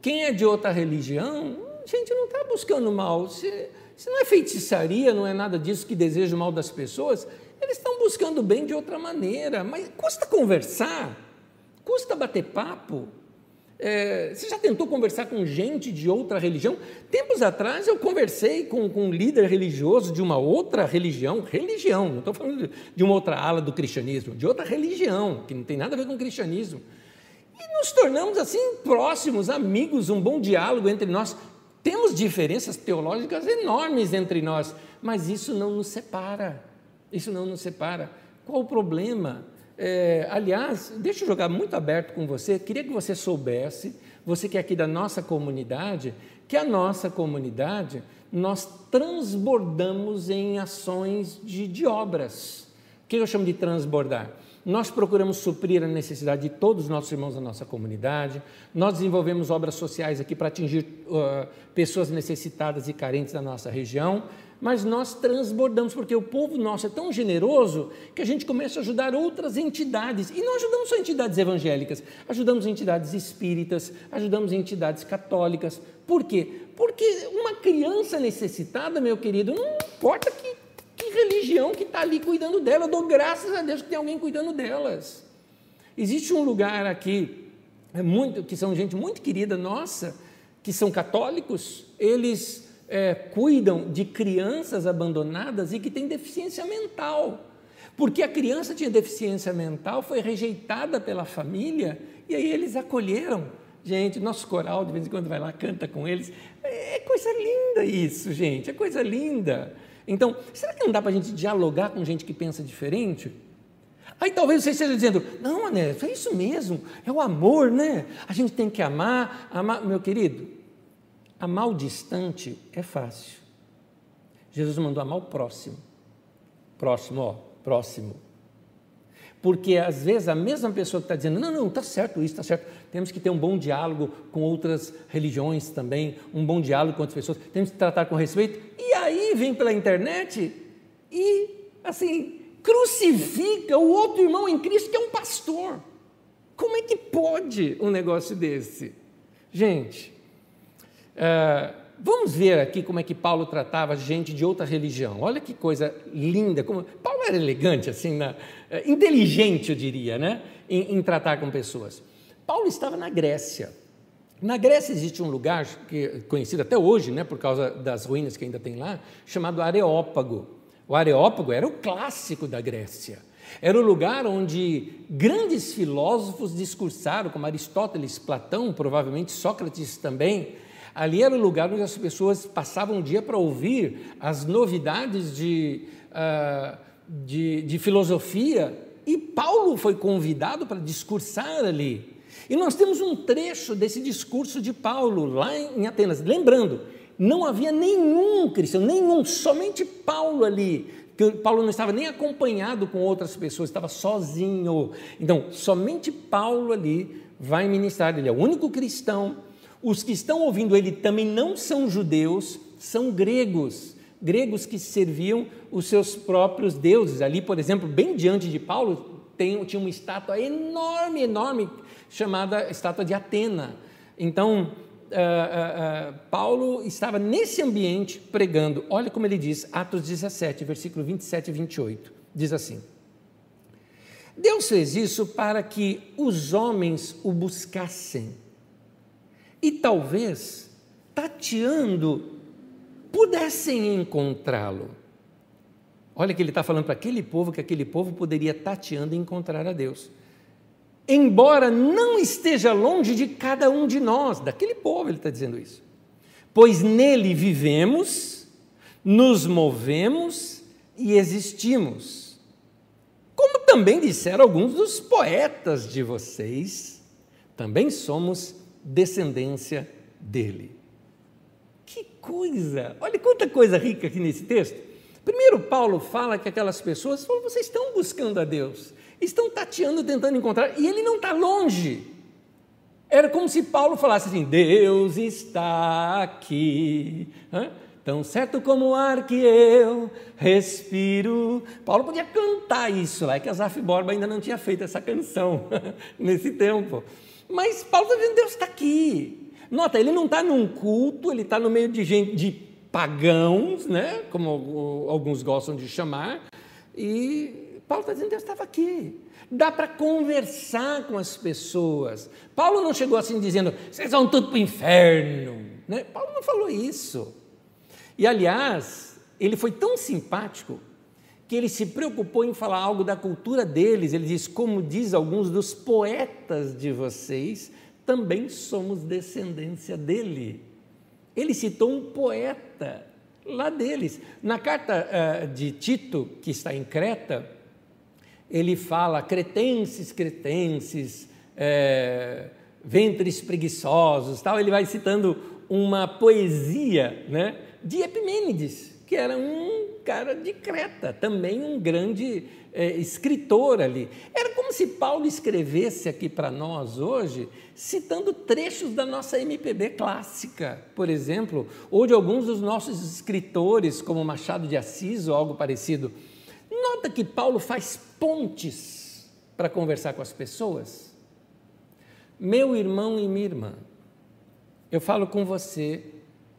quem é de outra religião, a gente não está buscando mal. Se, se não é feitiçaria, não é nada disso que deseja o mal das pessoas, eles estão buscando bem de outra maneira, mas custa conversar, custa bater papo. É, você já tentou conversar com gente de outra religião? Tempos atrás eu conversei com, com um líder religioso de uma outra religião, religião, não estou falando de uma outra ala do cristianismo, de outra religião, que não tem nada a ver com o cristianismo. E nos tornamos assim próximos, amigos, um bom diálogo entre nós. Temos diferenças teológicas enormes entre nós, mas isso não nos separa. Isso não nos separa. Qual o problema? É, aliás, deixa eu jogar muito aberto com você. Queria que você soubesse, você que é aqui da nossa comunidade, que a nossa comunidade nós transbordamos em ações de, de obras. O que eu chamo de transbordar? Nós procuramos suprir a necessidade de todos os nossos irmãos da nossa comunidade. Nós desenvolvemos obras sociais aqui para atingir uh, pessoas necessitadas e carentes da nossa região mas nós transbordamos, porque o povo nosso é tão generoso que a gente começa a ajudar outras entidades. E não ajudamos só entidades evangélicas, ajudamos entidades espíritas, ajudamos entidades católicas. Por quê? Porque uma criança necessitada, meu querido, não importa que, que religião que está ali cuidando dela, eu dou graças a Deus que tem alguém cuidando delas. Existe um lugar aqui, é muito, que são gente muito querida nossa, que são católicos, eles é, cuidam de crianças abandonadas e que têm deficiência mental. Porque a criança tinha deficiência mental, foi rejeitada pela família e aí eles acolheram. Gente, nosso coral de vez em quando vai lá, canta com eles. É coisa linda isso, gente, é coisa linda. Então, será que não dá para a gente dialogar com gente que pensa diferente? Aí talvez você esteja dizendo, não, Ané, é isso mesmo, é o amor, né? A gente tem que amar, amar. Meu querido, Amar o distante é fácil. Jesus mandou amar o próximo. Próximo, ó, próximo. Porque às vezes a mesma pessoa que está dizendo, não, não, está certo isso, está certo. Temos que ter um bom diálogo com outras religiões também, um bom diálogo com outras pessoas, temos que tratar com respeito. E aí vem pela internet e, assim, crucifica o outro irmão em Cristo que é um pastor. Como é que pode um negócio desse? Gente, Uh, vamos ver aqui como é que Paulo tratava gente de outra religião. Olha que coisa linda. Como Paulo era elegante, assim, na, uh, inteligente, eu diria, né? Em, em, tratar com pessoas. Paulo estava na Grécia. Na Grécia existe um lugar que é conhecido até hoje, né, por causa das ruínas que ainda tem lá, chamado Areópago. O Areópago era o clássico da Grécia. Era o lugar onde grandes filósofos discursaram, como Aristóteles, Platão, provavelmente Sócrates também, Ali era o lugar onde as pessoas passavam o dia para ouvir as novidades de, uh, de, de filosofia, e Paulo foi convidado para discursar ali. E nós temos um trecho desse discurso de Paulo lá em Atenas. Lembrando, não havia nenhum cristão, nenhum, somente Paulo ali. Paulo não estava nem acompanhado com outras pessoas, estava sozinho. Então, somente Paulo ali vai ministrar, ele é o único cristão. Os que estão ouvindo ele também não são judeus, são gregos, gregos que serviam os seus próprios deuses. Ali, por exemplo, bem diante de Paulo, tem, tinha uma estátua enorme, enorme, chamada estátua de Atena. Então, uh, uh, uh, Paulo estava nesse ambiente pregando. Olha como ele diz, Atos 17, versículo 27 e 28. Diz assim: Deus fez isso para que os homens o buscassem e talvez, tateando, pudessem encontrá-lo. Olha que ele está falando para aquele povo que aquele povo poderia tateando encontrar a Deus embora não esteja longe de cada um de nós, daquele povo, ele está dizendo isso. Pois nele vivemos, nos movemos e existimos. Como também disseram alguns dos poetas de vocês, também somos descendência dele. Que coisa! Olha quanta coisa rica aqui nesse texto. Primeiro, Paulo fala que aquelas pessoas, vocês estão buscando a Deus estão tateando, tentando encontrar, e ele não está longe. Era como se Paulo falasse assim: Deus está aqui, tão certo como o ar que eu respiro. Paulo podia cantar isso lá, é que Asaf Borba ainda não tinha feito essa canção nesse tempo. Mas Paulo está dizendo: Deus está aqui. Nota, ele não está num culto, ele está no meio de gente, de pagãos, né? como alguns gostam de chamar, e Paulo está dizendo, Deus estava aqui. Dá para conversar com as pessoas. Paulo não chegou assim dizendo, vocês vão tudo para o inferno. Né? Paulo não falou isso. E, aliás, ele foi tão simpático que ele se preocupou em falar algo da cultura deles. Ele diz, como diz alguns dos poetas de vocês, também somos descendência dele. Ele citou um poeta lá deles. Na carta uh, de Tito, que está em Creta, ele fala cretenses, cretenses, é, ventres preguiçosos, tal. Ele vai citando uma poesia né, de Epimênides, que era um cara de Creta, também um grande é, escritor ali. Era como se Paulo escrevesse aqui para nós hoje, citando trechos da nossa MPB clássica, por exemplo, ou de alguns dos nossos escritores, como Machado de Assis ou algo parecido. Nota que Paulo faz pontes para conversar com as pessoas. Meu irmão e minha irmã, eu falo com você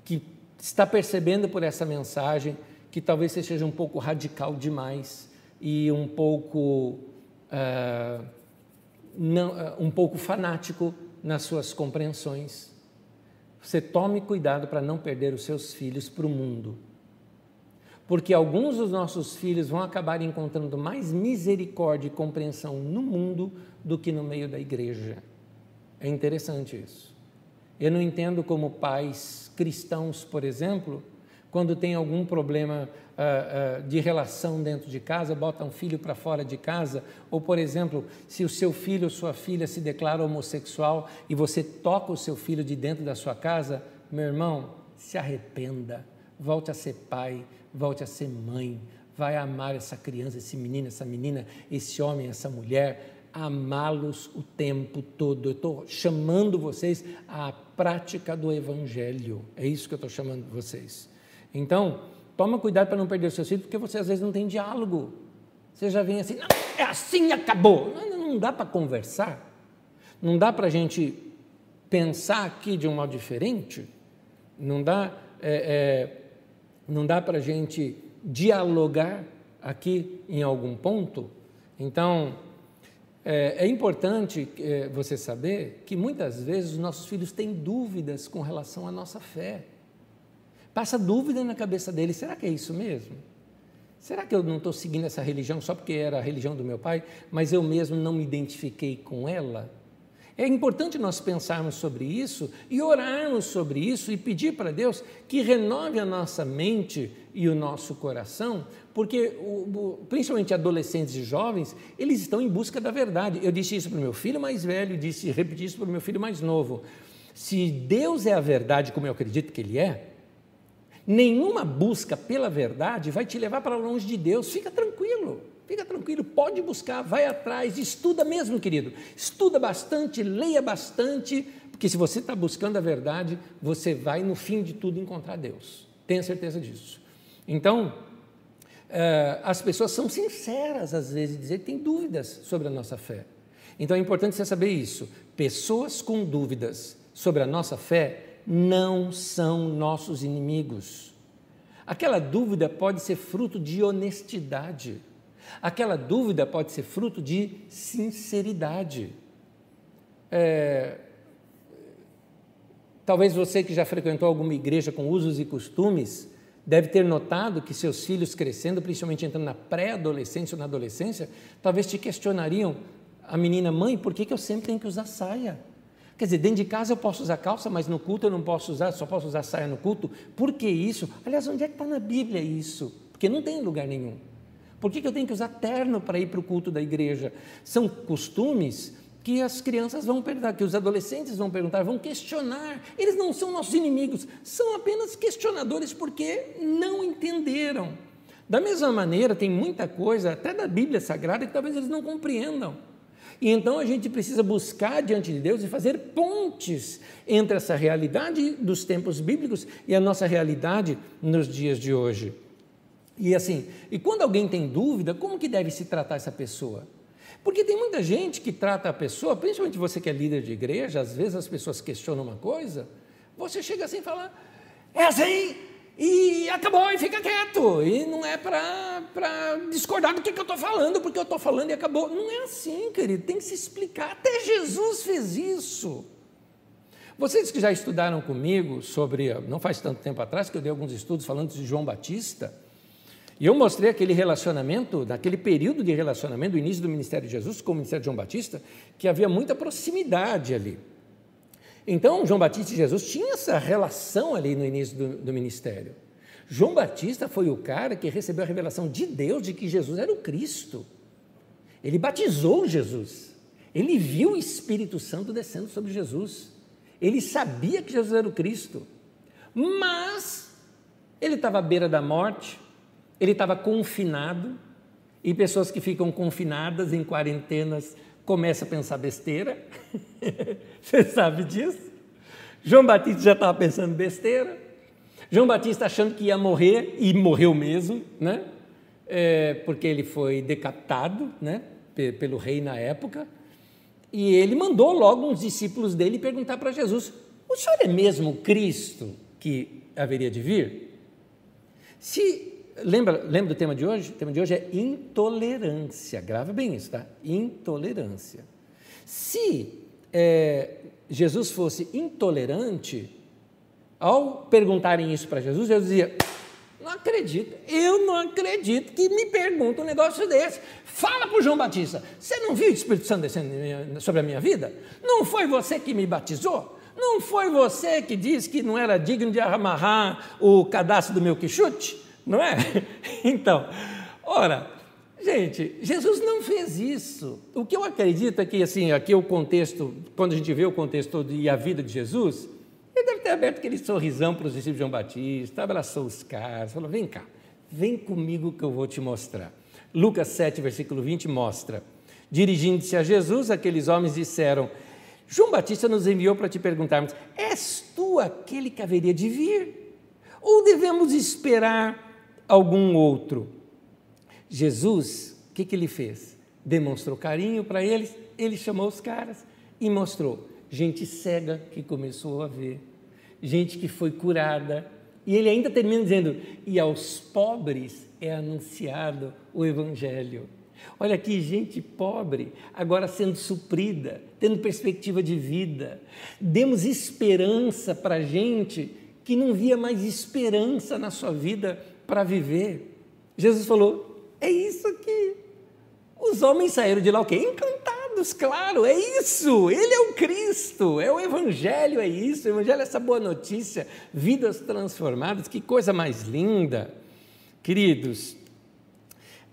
que está percebendo por essa mensagem que talvez você seja um pouco radical demais e um pouco, uh, não, uh, um pouco fanático nas suas compreensões. Você tome cuidado para não perder os seus filhos para o mundo porque alguns dos nossos filhos vão acabar encontrando mais misericórdia e compreensão no mundo do que no meio da igreja. É interessante isso. Eu não entendo como pais cristãos, por exemplo, quando tem algum problema uh, uh, de relação dentro de casa, botam um filho para fora de casa, ou, por exemplo, se o seu filho ou sua filha se declara homossexual e você toca o seu filho de dentro da sua casa, meu irmão, se arrependa, volte a ser pai, volte a ser mãe, vai amar essa criança, esse menino, essa menina, esse homem, essa mulher, amá-los o tempo todo. Eu estou chamando vocês à prática do Evangelho. É isso que eu estou chamando vocês. Então, toma cuidado para não perder o seu filho, porque você às vezes não tem diálogo. Você já vem assim, não, é assim e acabou. Não, não dá para conversar. Não dá para a gente pensar aqui de um modo diferente. Não dá. É, é, não dá para a gente dialogar aqui em algum ponto? Então, é, é importante é, você saber que muitas vezes os nossos filhos têm dúvidas com relação à nossa fé. Passa dúvida na cabeça deles: será que é isso mesmo? Será que eu não estou seguindo essa religião só porque era a religião do meu pai, mas eu mesmo não me identifiquei com ela? É importante nós pensarmos sobre isso e orarmos sobre isso e pedir para Deus que renove a nossa mente e o nosso coração, porque principalmente adolescentes e jovens, eles estão em busca da verdade. Eu disse isso para o meu filho mais velho, disse, repeti isso para o meu filho mais novo. Se Deus é a verdade, como eu acredito que Ele é, Nenhuma busca pela verdade vai te levar para longe de Deus. Fica tranquilo, fica tranquilo, pode buscar, vai atrás, estuda mesmo, querido. Estuda bastante, leia bastante, porque se você está buscando a verdade, você vai, no fim de tudo, encontrar Deus. Tenha certeza disso. Então, é, as pessoas são sinceras às vezes, dizer que têm dúvidas sobre a nossa fé. Então é importante você saber isso. Pessoas com dúvidas sobre a nossa fé não são nossos inimigos. Aquela dúvida pode ser fruto de honestidade. Aquela dúvida pode ser fruto de sinceridade. É, talvez você que já frequentou alguma igreja com usos e costumes deve ter notado que seus filhos crescendo, principalmente entrando na pré-adolescência ou na adolescência, talvez te questionariam, a menina, mãe, por que, que eu sempre tenho que usar saia? Quer dizer, dentro de casa eu posso usar calça, mas no culto eu não posso usar, só posso usar saia no culto. Por que isso? Aliás, onde é que está na Bíblia isso? Porque não tem lugar nenhum. Por que, que eu tenho que usar terno para ir para o culto da igreja? São costumes que as crianças vão perguntar, que os adolescentes vão perguntar, vão questionar. Eles não são nossos inimigos, são apenas questionadores porque não entenderam. Da mesma maneira, tem muita coisa, até da Bíblia Sagrada, que talvez eles não compreendam. E então a gente precisa buscar diante de Deus e fazer pontes entre essa realidade dos tempos bíblicos e a nossa realidade nos dias de hoje. E assim, e quando alguém tem dúvida, como que deve se tratar essa pessoa? Porque tem muita gente que trata a pessoa, principalmente você que é líder de igreja, às vezes as pessoas questionam uma coisa, você chega assim e fala: é assim, e acabou e fica quieto. E não é para discordar do que, que eu estou falando, porque eu estou falando e acabou. Não é assim, querido, tem que se explicar. Até Jesus fez isso. Vocês que já estudaram comigo sobre, não faz tanto tempo atrás, que eu dei alguns estudos falando de João Batista, e eu mostrei aquele relacionamento, naquele período de relacionamento, do início do ministério de Jesus com o ministério de João Batista, que havia muita proximidade ali. Então, João Batista e Jesus tinham essa relação ali no início do, do ministério. João Batista foi o cara que recebeu a revelação de Deus de que Jesus era o Cristo. Ele batizou Jesus. Ele viu o Espírito Santo descendo sobre Jesus. Ele sabia que Jesus era o Cristo. Mas ele estava à beira da morte, ele estava confinado, e pessoas que ficam confinadas em quarentenas começa a pensar besteira. Você sabe disso? João Batista já estava pensando besteira. João Batista achando que ia morrer e morreu mesmo, né? É, porque ele foi decapitado, né? Pelo rei na época. E ele mandou logo uns discípulos dele perguntar para Jesus: O senhor é mesmo Cristo que haveria de vir? Se Lembra, lembra do tema de hoje? O tema de hoje é intolerância. Grava bem isso, tá? Intolerância. Se é, Jesus fosse intolerante, ao perguntarem isso para Jesus, Jesus dizia: Não acredito, eu não acredito que me pergunta um negócio desse. Fala para o João Batista: Você não viu o Espírito Santo descendo sobre a minha vida? Não foi você que me batizou? Não foi você que disse que não era digno de amarrar o cadastro do meu quichute? Não é? Então, ora, gente, Jesus não fez isso. O que eu acredito é que, assim, aqui o contexto, quando a gente vê o contexto e a vida de Jesus, ele deve ter aberto aquele sorrisão para os discípulos de João Batista, abraçou os caras, falou: vem cá, vem comigo que eu vou te mostrar. Lucas 7, versículo 20 mostra: dirigindo-se a Jesus, aqueles homens disseram: João Batista nos enviou para te perguntarmos: és tu aquele que haveria de vir? Ou devemos esperar algum outro. Jesus, o que, que ele fez? Demonstrou carinho para eles, ele chamou os caras e mostrou gente cega que começou a ver, gente que foi curada. E ele ainda termina dizendo: e aos pobres é anunciado o Evangelho. Olha aqui, gente pobre, agora sendo suprida, tendo perspectiva de vida. Demos esperança para gente que não via mais esperança na sua vida para viver. Jesus falou: é isso aqui. Os homens saíram de lá o quê? Encantados, claro, é isso. Ele é o Cristo, é o Evangelho, é isso. O Evangelho é essa boa notícia, vidas transformadas, que coisa mais linda. Queridos,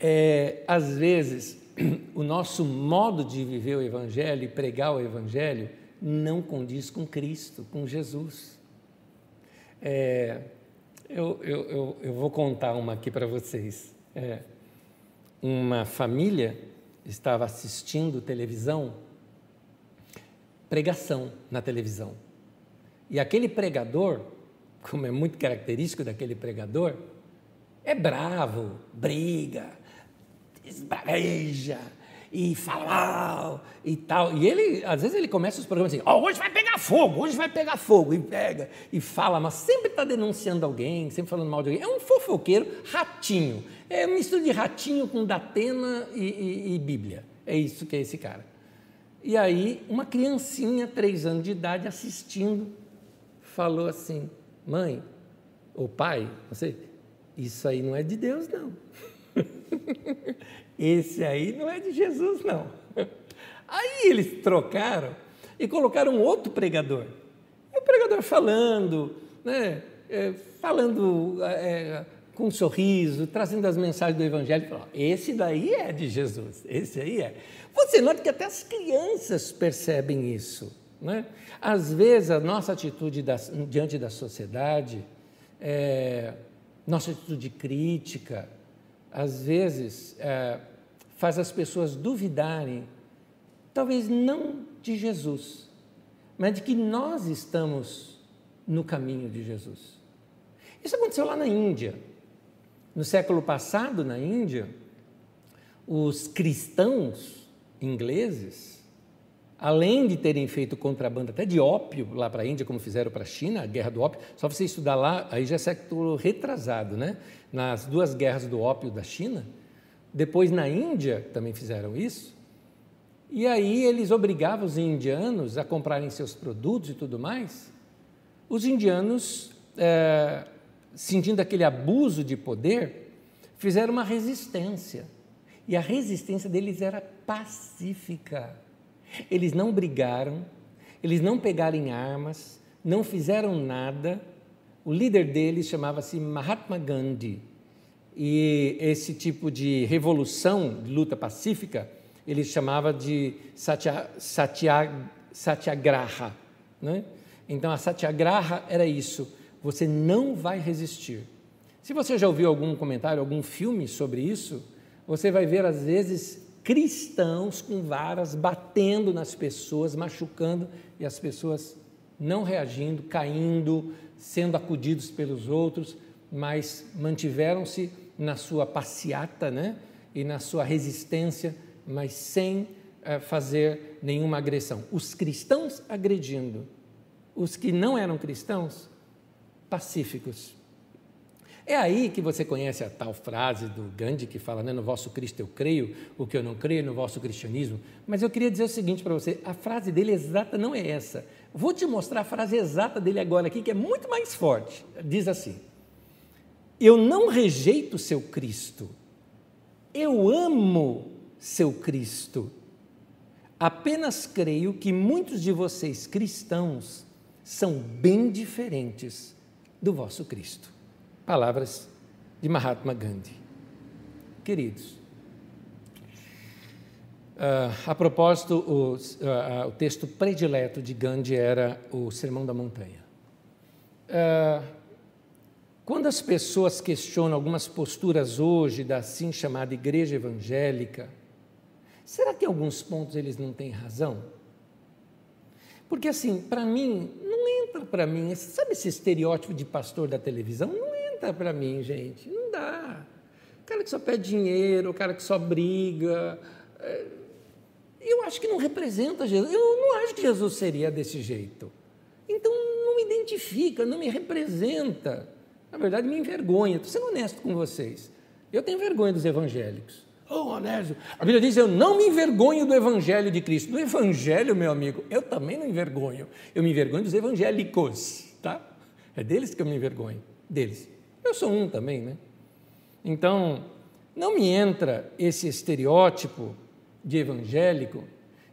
é, às vezes o nosso modo de viver o Evangelho e pregar o Evangelho não condiz com Cristo, com Jesus. É, Eu, eu, eu, eu vou contar uma aqui para vocês. É, uma família estava assistindo televisão, pregação na televisão. E aquele pregador, como é muito característico daquele pregador, é bravo, briga, esbraveja, e fala e tal. E ele, às vezes, ele começa os programas assim: oh, hoje vai pegar fogo, hoje vai pegar fogo, e pega, e fala, mas sempre está denunciando alguém, sempre falando mal de alguém. É um fofoqueiro ratinho. É um mistura de ratinho com Datena e, e, e Bíblia. É isso que é esse cara. E aí, uma criancinha, três anos de idade, assistindo, falou assim: mãe, ou pai, você, isso aí não é de Deus, não. Esse aí não é de Jesus, não. Aí eles trocaram e colocaram outro pregador. E o pregador falando, né, é, falando é, com um sorriso, trazendo as mensagens do Evangelho. Falou, esse daí é de Jesus, esse aí é. Você nota que até as crianças percebem isso. Né? Às vezes, a nossa atitude da, diante da sociedade, é, nossa atitude crítica, às vezes, é, faz as pessoas duvidarem, talvez não de Jesus, mas de que nós estamos no caminho de Jesus. Isso aconteceu lá na Índia. No século passado, na Índia, os cristãos ingleses, além de terem feito contrabando até de ópio lá para a Índia, como fizeram para a China, a guerra do ópio, só você estudar lá, aí já é século retrasado, né? nas duas guerras do ópio da China, depois na Índia também fizeram isso, e aí eles obrigavam os indianos a comprarem seus produtos e tudo mais. Os indianos, é, sentindo aquele abuso de poder, fizeram uma resistência. E a resistência deles era pacífica. Eles não brigaram, eles não pegaram armas, não fizeram nada, o líder deles chamava-se Mahatma Gandhi. E esse tipo de revolução, de luta pacífica, ele chamava de satya, satya, satyagraha. Né? Então, a satyagraha era isso: você não vai resistir. Se você já ouviu algum comentário, algum filme sobre isso, você vai ver, às vezes, cristãos com varas batendo nas pessoas, machucando, e as pessoas não reagindo, caindo, sendo acudidos pelos outros, mas mantiveram-se na sua passeata né? e na sua resistência, mas sem uh, fazer nenhuma agressão. Os cristãos agredindo, os que não eram cristãos, pacíficos. É aí que você conhece a tal frase do Gandhi que fala, né, no vosso Cristo eu creio, o que eu não creio no vosso cristianismo. Mas eu queria dizer o seguinte para você, a frase dele exata não é essa. Vou te mostrar a frase exata dele agora aqui, que é muito mais forte. Diz assim: Eu não rejeito seu Cristo, eu amo seu Cristo. Apenas creio que muitos de vocês cristãos são bem diferentes do vosso Cristo. Palavras de Mahatma Gandhi. Queridos, Uh, a propósito, o, uh, o, texto predileto de Gandhi era o Sermão da Montanha. Uh, quando as pessoas questionam algumas posturas hoje da assim chamada igreja evangélica, será que em alguns pontos eles não têm razão? Porque assim, para mim, não entra para mim, sabe esse estereótipo de pastor da televisão? Não entra para mim, gente, não dá. O cara que só pede dinheiro, o cara que só briga. É, eu acho que não representa Jesus. Eu não acho que Jesus seria desse jeito. Então não me identifica, não me representa. Na verdade, me envergonha. Estou sendo honesto com vocês. Eu tenho vergonha dos evangélicos. Oh, Onésio, a Bíblia diz: Eu não me envergonho do Evangelho de Cristo. Do Evangelho, meu amigo, eu também não envergonho. Eu me envergonho dos evangélicos, tá? É deles que eu me envergonho. Deles. Eu sou um também, né? Então, não me entra esse estereótipo de evangélico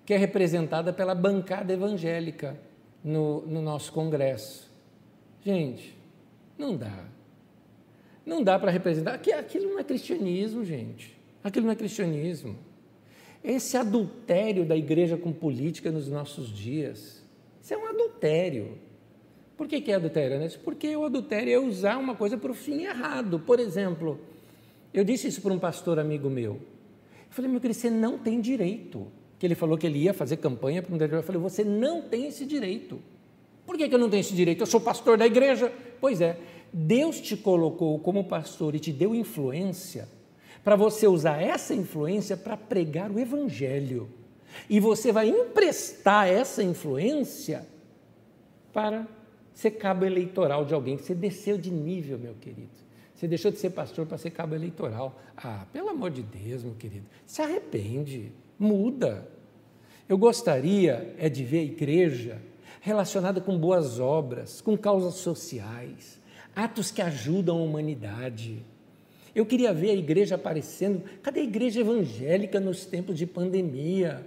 que é representada pela bancada evangélica no, no nosso Congresso. Gente, não dá. Não dá para representar. Aquilo não é cristianismo, gente. Aquilo não é cristianismo. Esse adultério da igreja com política nos nossos dias, isso é um adultério. Por que, que é adultério? Né? Porque o adultério é usar uma coisa para o fim errado. Por exemplo, eu disse isso para um pastor amigo meu. Eu falei, meu querido, você não tem direito. Que ele falou que ele ia fazer campanha para um Eu falei, você não tem esse direito. Por que, que eu não tenho esse direito? Eu sou pastor da igreja. Pois é, Deus te colocou como pastor e te deu influência para você usar essa influência para pregar o evangelho. E você vai emprestar essa influência para ser cabo eleitoral de alguém. Você desceu de nível, meu querido. Você deixou de ser pastor para ser cabo eleitoral. Ah, pelo amor de Deus, meu querido, se arrepende, muda. Eu gostaria é de ver a igreja relacionada com boas obras, com causas sociais, atos que ajudam a humanidade. Eu queria ver a igreja aparecendo. Cadê a igreja evangélica nos tempos de pandemia?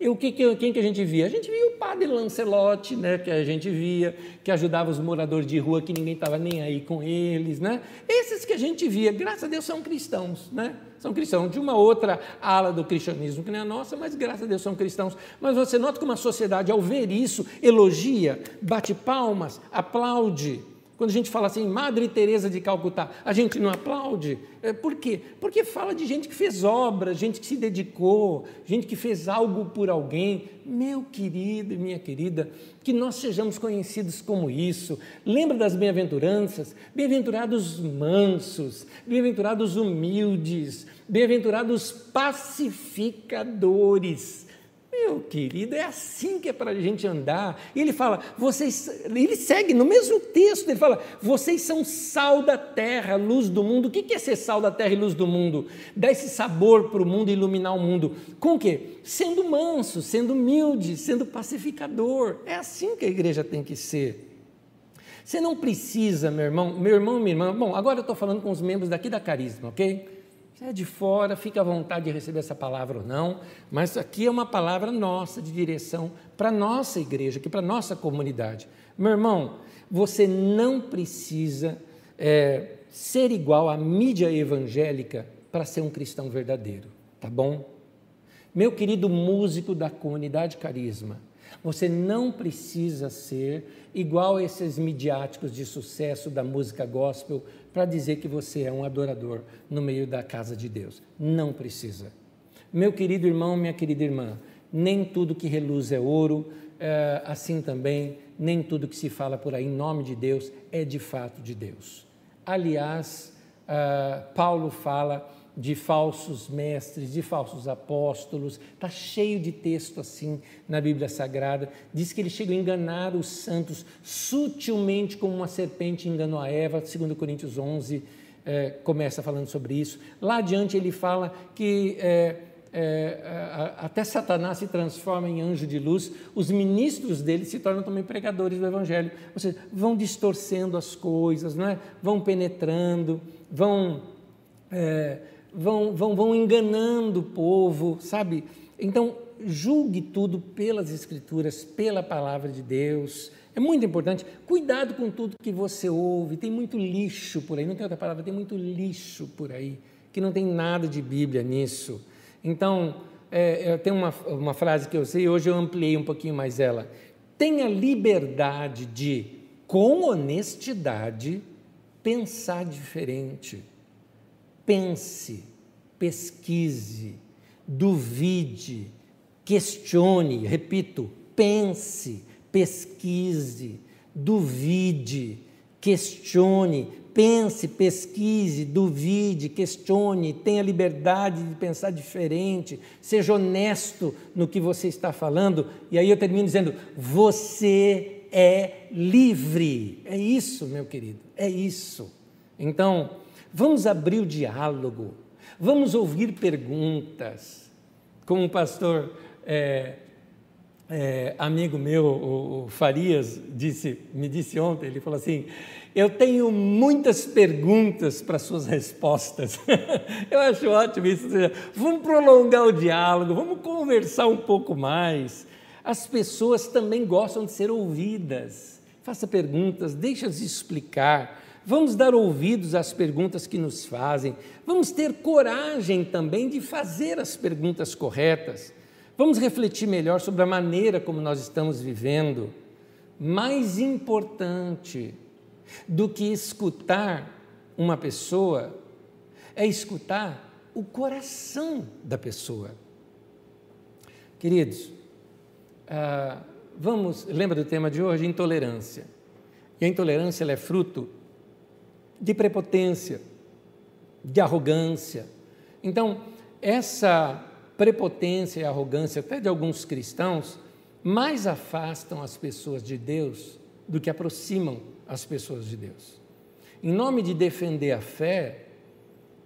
E o que, quem que a gente via? A gente via o padre Lancelotti, né, que a gente via, que ajudava os moradores de rua, que ninguém estava nem aí com eles. Né? Esses que a gente via, graças a Deus, são cristãos. Né? São cristãos de uma outra ala do cristianismo, que não é a nossa, mas graças a Deus são cristãos. Mas você nota como a sociedade, ao ver isso, elogia, bate palmas, aplaude. Quando a gente fala assim, Madre Teresa de Calcutá, a gente não aplaude. É, por quê? Porque fala de gente que fez obras, gente que se dedicou, gente que fez algo por alguém. Meu querido e minha querida, que nós sejamos conhecidos como isso. Lembra das bem-aventuranças? Bem-aventurados mansos, bem-aventurados humildes, bem-aventurados pacificadores meu querido, é assim que é para a gente andar. E ele fala, vocês, ele segue no mesmo texto, ele fala, vocês são sal da terra, luz do mundo. O que é ser sal da terra e luz do mundo? Dar esse sabor para o mundo e iluminar o mundo. Com o quê? Sendo manso, sendo humilde, sendo pacificador. É assim que a igreja tem que ser. Você não precisa, meu irmão, meu irmão, minha irmã. Bom, agora eu estou falando com os membros daqui da Carisma, ok? Você é de fora, fica à vontade de receber essa palavra ou não, mas aqui é uma palavra nossa de direção para a nossa igreja, aqui para a nossa comunidade. Meu irmão, você não precisa é, ser igual à mídia evangélica para ser um cristão verdadeiro, tá bom? Meu querido músico da comunidade Carisma, você não precisa ser igual a esses midiáticos de sucesso da música gospel para dizer que você é um adorador no meio da casa de Deus. Não precisa. Meu querido irmão, minha querida irmã, nem tudo que reluz é ouro, é, assim também, nem tudo que se fala por aí em nome de Deus é de fato de Deus. Aliás, uh, Paulo fala de falsos mestres, de falsos apóstolos, está cheio de texto assim na Bíblia Sagrada. Diz que ele chegou a enganar os santos sutilmente como uma serpente enganou a Eva, segundo Coríntios 11, é, começa falando sobre isso. Lá adiante ele fala que é, é, até Satanás se transforma em anjo de luz, os ministros dele se tornam também pregadores do Evangelho, ou seja, vão distorcendo as coisas, não é? vão penetrando, vão é, vão, vão, vão enganando o povo, sabe? Então, julgue tudo pelas Escrituras, pela palavra de Deus. É muito importante. Cuidado com tudo que você ouve. Tem muito lixo por aí. Não tem outra palavra, tem muito lixo por aí, que não tem nada de Bíblia nisso. Então, é, tem uma, uma frase que eu sei, hoje eu ampliei um pouquinho mais ela. Tenha liberdade de, com honestidade, pensar diferente pense, pesquise, duvide, questione, repito, pense, pesquise, duvide, questione, pense, pesquise, duvide, questione, tenha liberdade de pensar diferente, seja honesto no que você está falando. E aí eu termino dizendo: você é livre. É isso, meu querido, é isso. Então, Vamos abrir o diálogo, vamos ouvir perguntas. Como um pastor é, é, amigo meu, o, o Farias, disse, me disse ontem, ele falou assim: Eu tenho muitas perguntas para suas respostas. Eu acho ótimo isso. Vamos prolongar o diálogo, vamos conversar um pouco mais. As pessoas também gostam de ser ouvidas. Faça perguntas, deixa-as explicar. Vamos dar ouvidos às perguntas que nos fazem. Vamos ter coragem também de fazer as perguntas corretas. Vamos refletir melhor sobre a maneira como nós estamos vivendo. mais importante do que escutar uma pessoa é escutar o coração da pessoa. Queridos, ah, vamos, lembra do tema de hoje? Intolerância. E a intolerância é fruto de prepotência, de arrogância. Então, essa prepotência e arrogância, até de alguns cristãos, mais afastam as pessoas de Deus do que aproximam as pessoas de Deus. Em nome de defender a fé,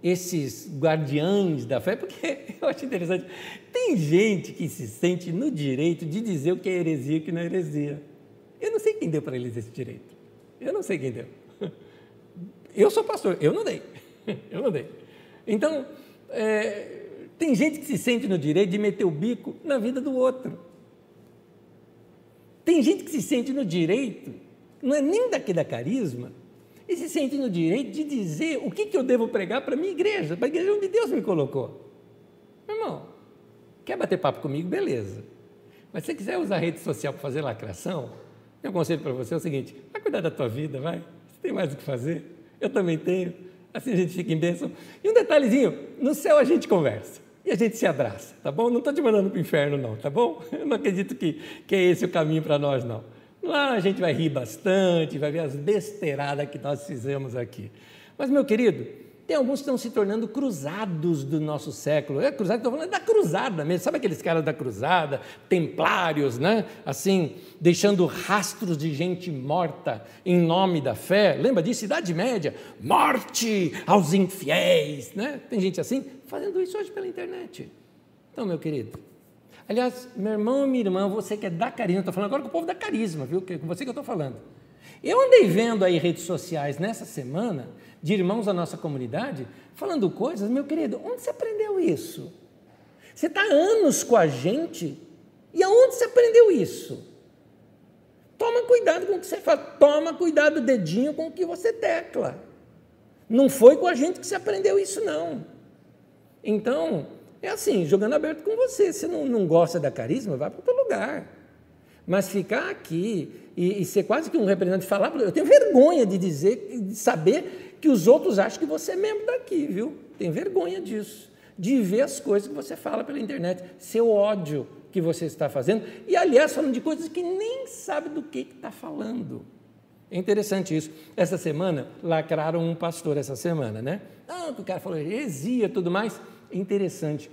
esses guardiães da fé, porque eu acho interessante, tem gente que se sente no direito de dizer o que é heresia e o que não é heresia. Eu não sei quem deu para eles esse direito. Eu não sei quem deu. Eu sou pastor, eu não dei. Eu não dei. Então, é, tem gente que se sente no direito de meter o bico na vida do outro. Tem gente que se sente no direito, não é nem daqui da carisma, e se sente no direito de dizer o que, que eu devo pregar para a minha igreja, para a igreja onde Deus me colocou. Meu irmão, quer bater papo comigo? Beleza. Mas se você quiser usar a rede social para fazer lacração, meu conselho para você é o seguinte: vai cuidar da tua vida, vai. Você tem mais o que fazer. Eu também tenho. Assim a gente fica em bênção. E um detalhezinho: no céu a gente conversa e a gente se abraça, tá bom? Não estou te mandando para o inferno, não, tá bom? Eu não acredito que, que é esse o caminho para nós, não. Lá a gente vai rir bastante, vai ver as besteiradas que nós fizemos aqui. Mas, meu querido, tem alguns que estão se tornando cruzados do nosso século. É cruzado, estou falando da cruzada mesmo. Sabe aqueles caras da cruzada, templários, né? Assim, deixando rastros de gente morta em nome da fé. Lembra disso? Idade Média. Morte aos infiéis, né? Tem gente assim fazendo isso hoje pela internet. Então, meu querido. Aliás, meu irmão e minha irmã, você que é da carisma, estou falando agora com o povo da carisma, viu? Com você que eu estou falando. Eu andei vendo aí redes sociais nessa semana de irmãos da nossa comunidade, falando coisas, meu querido, onde você aprendeu isso? Você está anos com a gente e aonde você aprendeu isso? Toma cuidado com o que você fala, toma cuidado dedinho com o que você tecla. Não foi com a gente que você aprendeu isso, não. Então, é assim, jogando aberto com você. Se não, não gosta da carisma, vai para outro lugar. Mas ficar aqui e, e, ser quase que um representante, falar, eu tenho vergonha de dizer, de saber que os outros acham que você é membro daqui, viu? Tem vergonha disso, de ver as coisas que você fala pela internet, seu ódio que você está fazendo, e aliás, falando de coisas que nem sabe do que está falando. É interessante isso. Essa semana, lacraram um pastor essa semana, né? Não, que o cara falou heresia tudo mais. É interessante.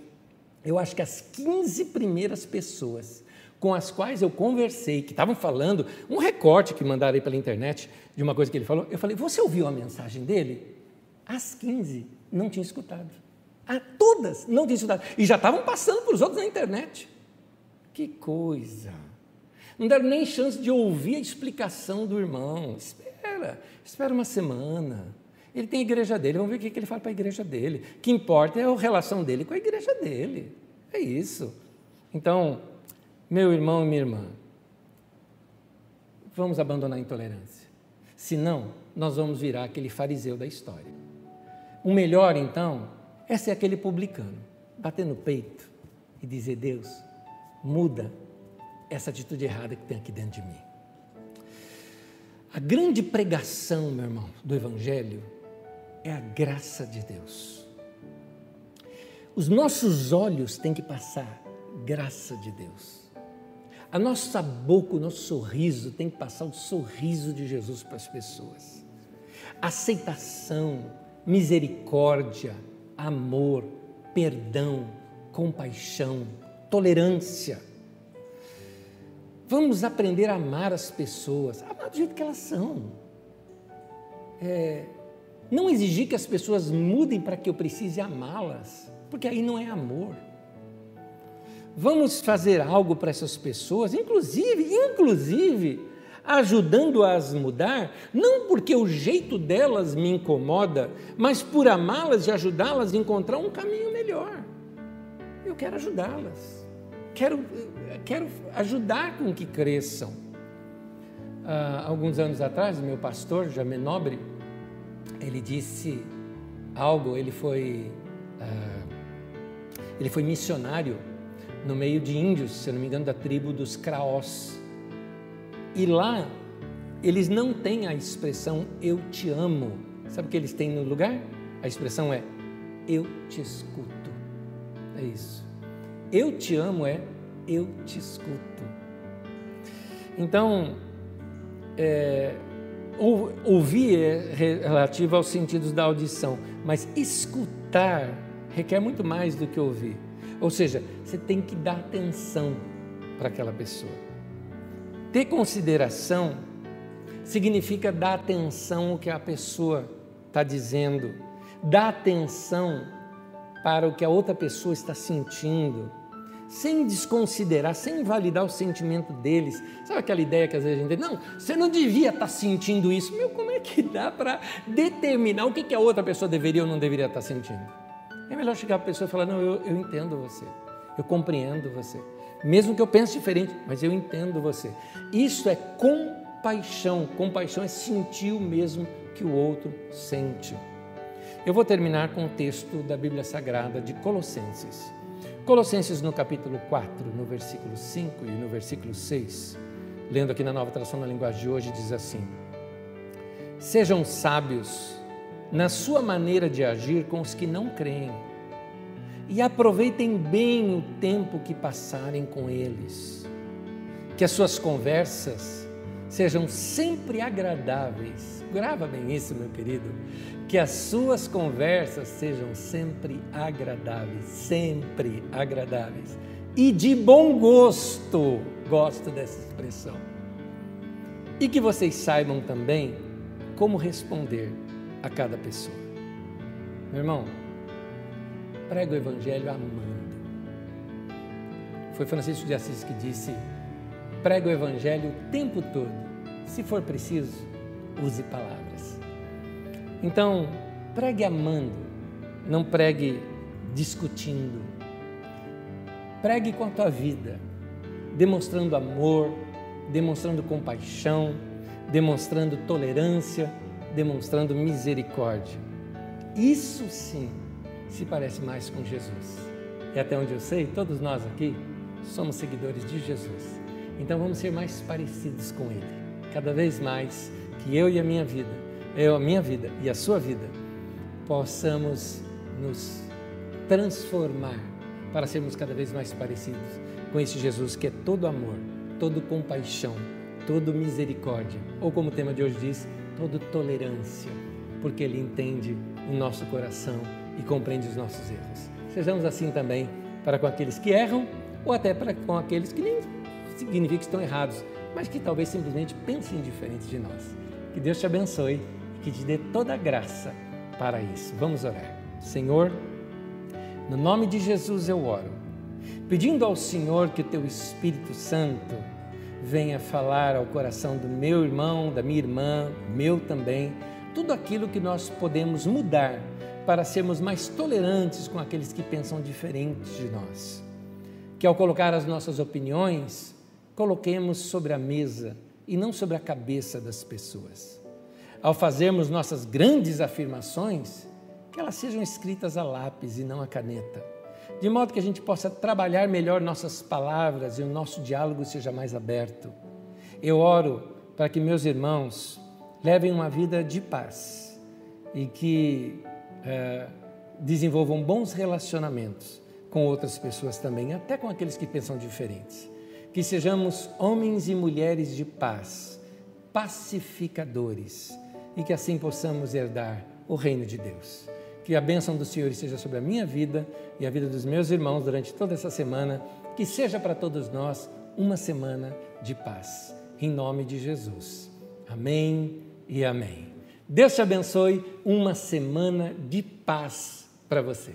Eu acho que as 15 primeiras pessoas com as quais eu conversei, que estavam falando, um recorte que mandaram aí pela internet de uma coisa que ele falou, eu falei, você ouviu a mensagem dele? As 15 não tinha escutado. A todas não tinham escutado. E já estavam passando para os outros na internet. Que coisa! Não deram nem chance de ouvir a explicação do irmão. Espera, espera uma semana. Ele tem a igreja dele, vamos ver o que ele fala para a igreja dele. O que importa é a relação dele com a igreja dele. É isso. Então, meu irmão e minha irmã, vamos abandonar a intolerância. Senão, nós vamos virar aquele fariseu da história. O melhor, então, é ser aquele publicano, bater no peito e dizer: Deus, muda essa atitude errada que tem aqui dentro de mim. A grande pregação, meu irmão, do Evangelho é a graça de Deus. Os nossos olhos têm que passar graça de Deus. A nossa boca, o nosso sorriso tem que passar o sorriso de Jesus para as pessoas. Aceitação, misericórdia, amor, perdão, compaixão, tolerância. Vamos aprender a amar as pessoas, amar do jeito que elas são. É, não exigir que as pessoas mudem para que eu precise amá-las, porque aí não é amor. Vamos fazer algo para essas pessoas, inclusive, inclusive, ajudando-as a mudar, não porque o jeito delas me incomoda, mas por amá-las e ajudá-las a encontrar um caminho melhor. Eu quero ajudá-las, quero, quero ajudar com que cresçam. Ah, alguns anos atrás, meu pastor, Jamé Nobre, ele disse algo, ele foi, ah, ele foi missionário no meio de índios, se não me engano, da tribo dos Craós. E lá, eles não têm a expressão eu te amo. Sabe o que eles têm no lugar? A expressão é eu te escuto. É isso. Eu te amo é eu te escuto. Então, é, ouvir é relativo aos sentidos da audição, mas escutar requer muito mais do que ouvir. Ou seja, você tem que dar atenção para aquela pessoa. Ter consideração significa dar atenção ao que a pessoa está dizendo, dar atenção para o que a outra pessoa está sentindo, sem desconsiderar, sem invalidar o sentimento deles. Sabe aquela ideia que às vezes a gente tem? Não, você não devia estar sentindo isso. Meu, como é que dá para determinar o que, que a outra pessoa deveria ou não deveria estar sentindo? É melhor chegar para a pessoa e falar: Não, eu, eu entendo você, eu compreendo você. Mesmo que eu pense diferente, mas eu entendo você. Isso é compaixão. Compaixão é sentir o mesmo que o outro sente. Eu vou terminar com o texto da Bíblia Sagrada de Colossenses. Colossenses no capítulo 4, no versículo 5 e no versículo 6, lendo aqui na nova tradução na linguagem de hoje, diz assim: Sejam sábios na sua maneira de agir com os que não creem e aproveitem bem o tempo que passarem com eles. Que as suas conversas sejam sempre agradáveis. Grava bem isso, meu querido que as suas conversas sejam sempre agradáveis, sempre agradáveis e de bom gosto. Gosto dessa expressão. E que vocês saibam também como responder a cada pessoa. Meu irmão, prega o Evangelho amando. Foi Francisco de Assis que disse: prega o Evangelho o tempo todo. Se for preciso, use palavras. Então, pregue amando, não pregue discutindo. Pregue com a tua vida, demonstrando amor, demonstrando compaixão, demonstrando tolerância, demonstrando misericórdia. Isso sim se parece mais com Jesus. E até onde eu sei, todos nós aqui somos seguidores de Jesus. Então vamos ser mais parecidos com Ele, cada vez mais que eu e a minha vida eu, a minha vida e a sua vida, possamos nos transformar para sermos cada vez mais parecidos com esse Jesus que é todo amor, todo compaixão, todo misericórdia, ou como o tema de hoje diz, todo tolerância, porque Ele entende o nosso coração e compreende os nossos erros. Sejamos assim também para com aqueles que erram ou até para com aqueles que nem significa que estão errados, mas que talvez simplesmente pensem diferente de nós. Que Deus te abençoe que te dê toda a graça para isso. Vamos orar. Senhor, no nome de Jesus eu oro, pedindo ao Senhor que o teu Espírito Santo venha falar ao coração do meu irmão, da minha irmã, meu também, tudo aquilo que nós podemos mudar para sermos mais tolerantes com aqueles que pensam diferentes de nós. Que ao colocar as nossas opiniões, coloquemos sobre a mesa e não sobre a cabeça das pessoas ao fazermos nossas grandes afirmações, que elas sejam escritas a lápis e não a caneta, de modo que a gente possa trabalhar melhor nossas palavras e o nosso diálogo seja mais aberto. Eu oro para que meus irmãos levem uma vida de paz e que é, desenvolvam bons relacionamentos com outras pessoas também, até com aqueles que pensam diferentes. Que sejamos homens e mulheres de paz, pacificadores e que assim possamos herdar o reino de Deus. Que a bênção do Senhor esteja sobre a minha vida e a vida dos meus irmãos durante toda essa semana, que seja para todos nós uma semana de paz. Em nome de Jesus. Amém e amém. Deus te abençoe, uma semana de paz para você.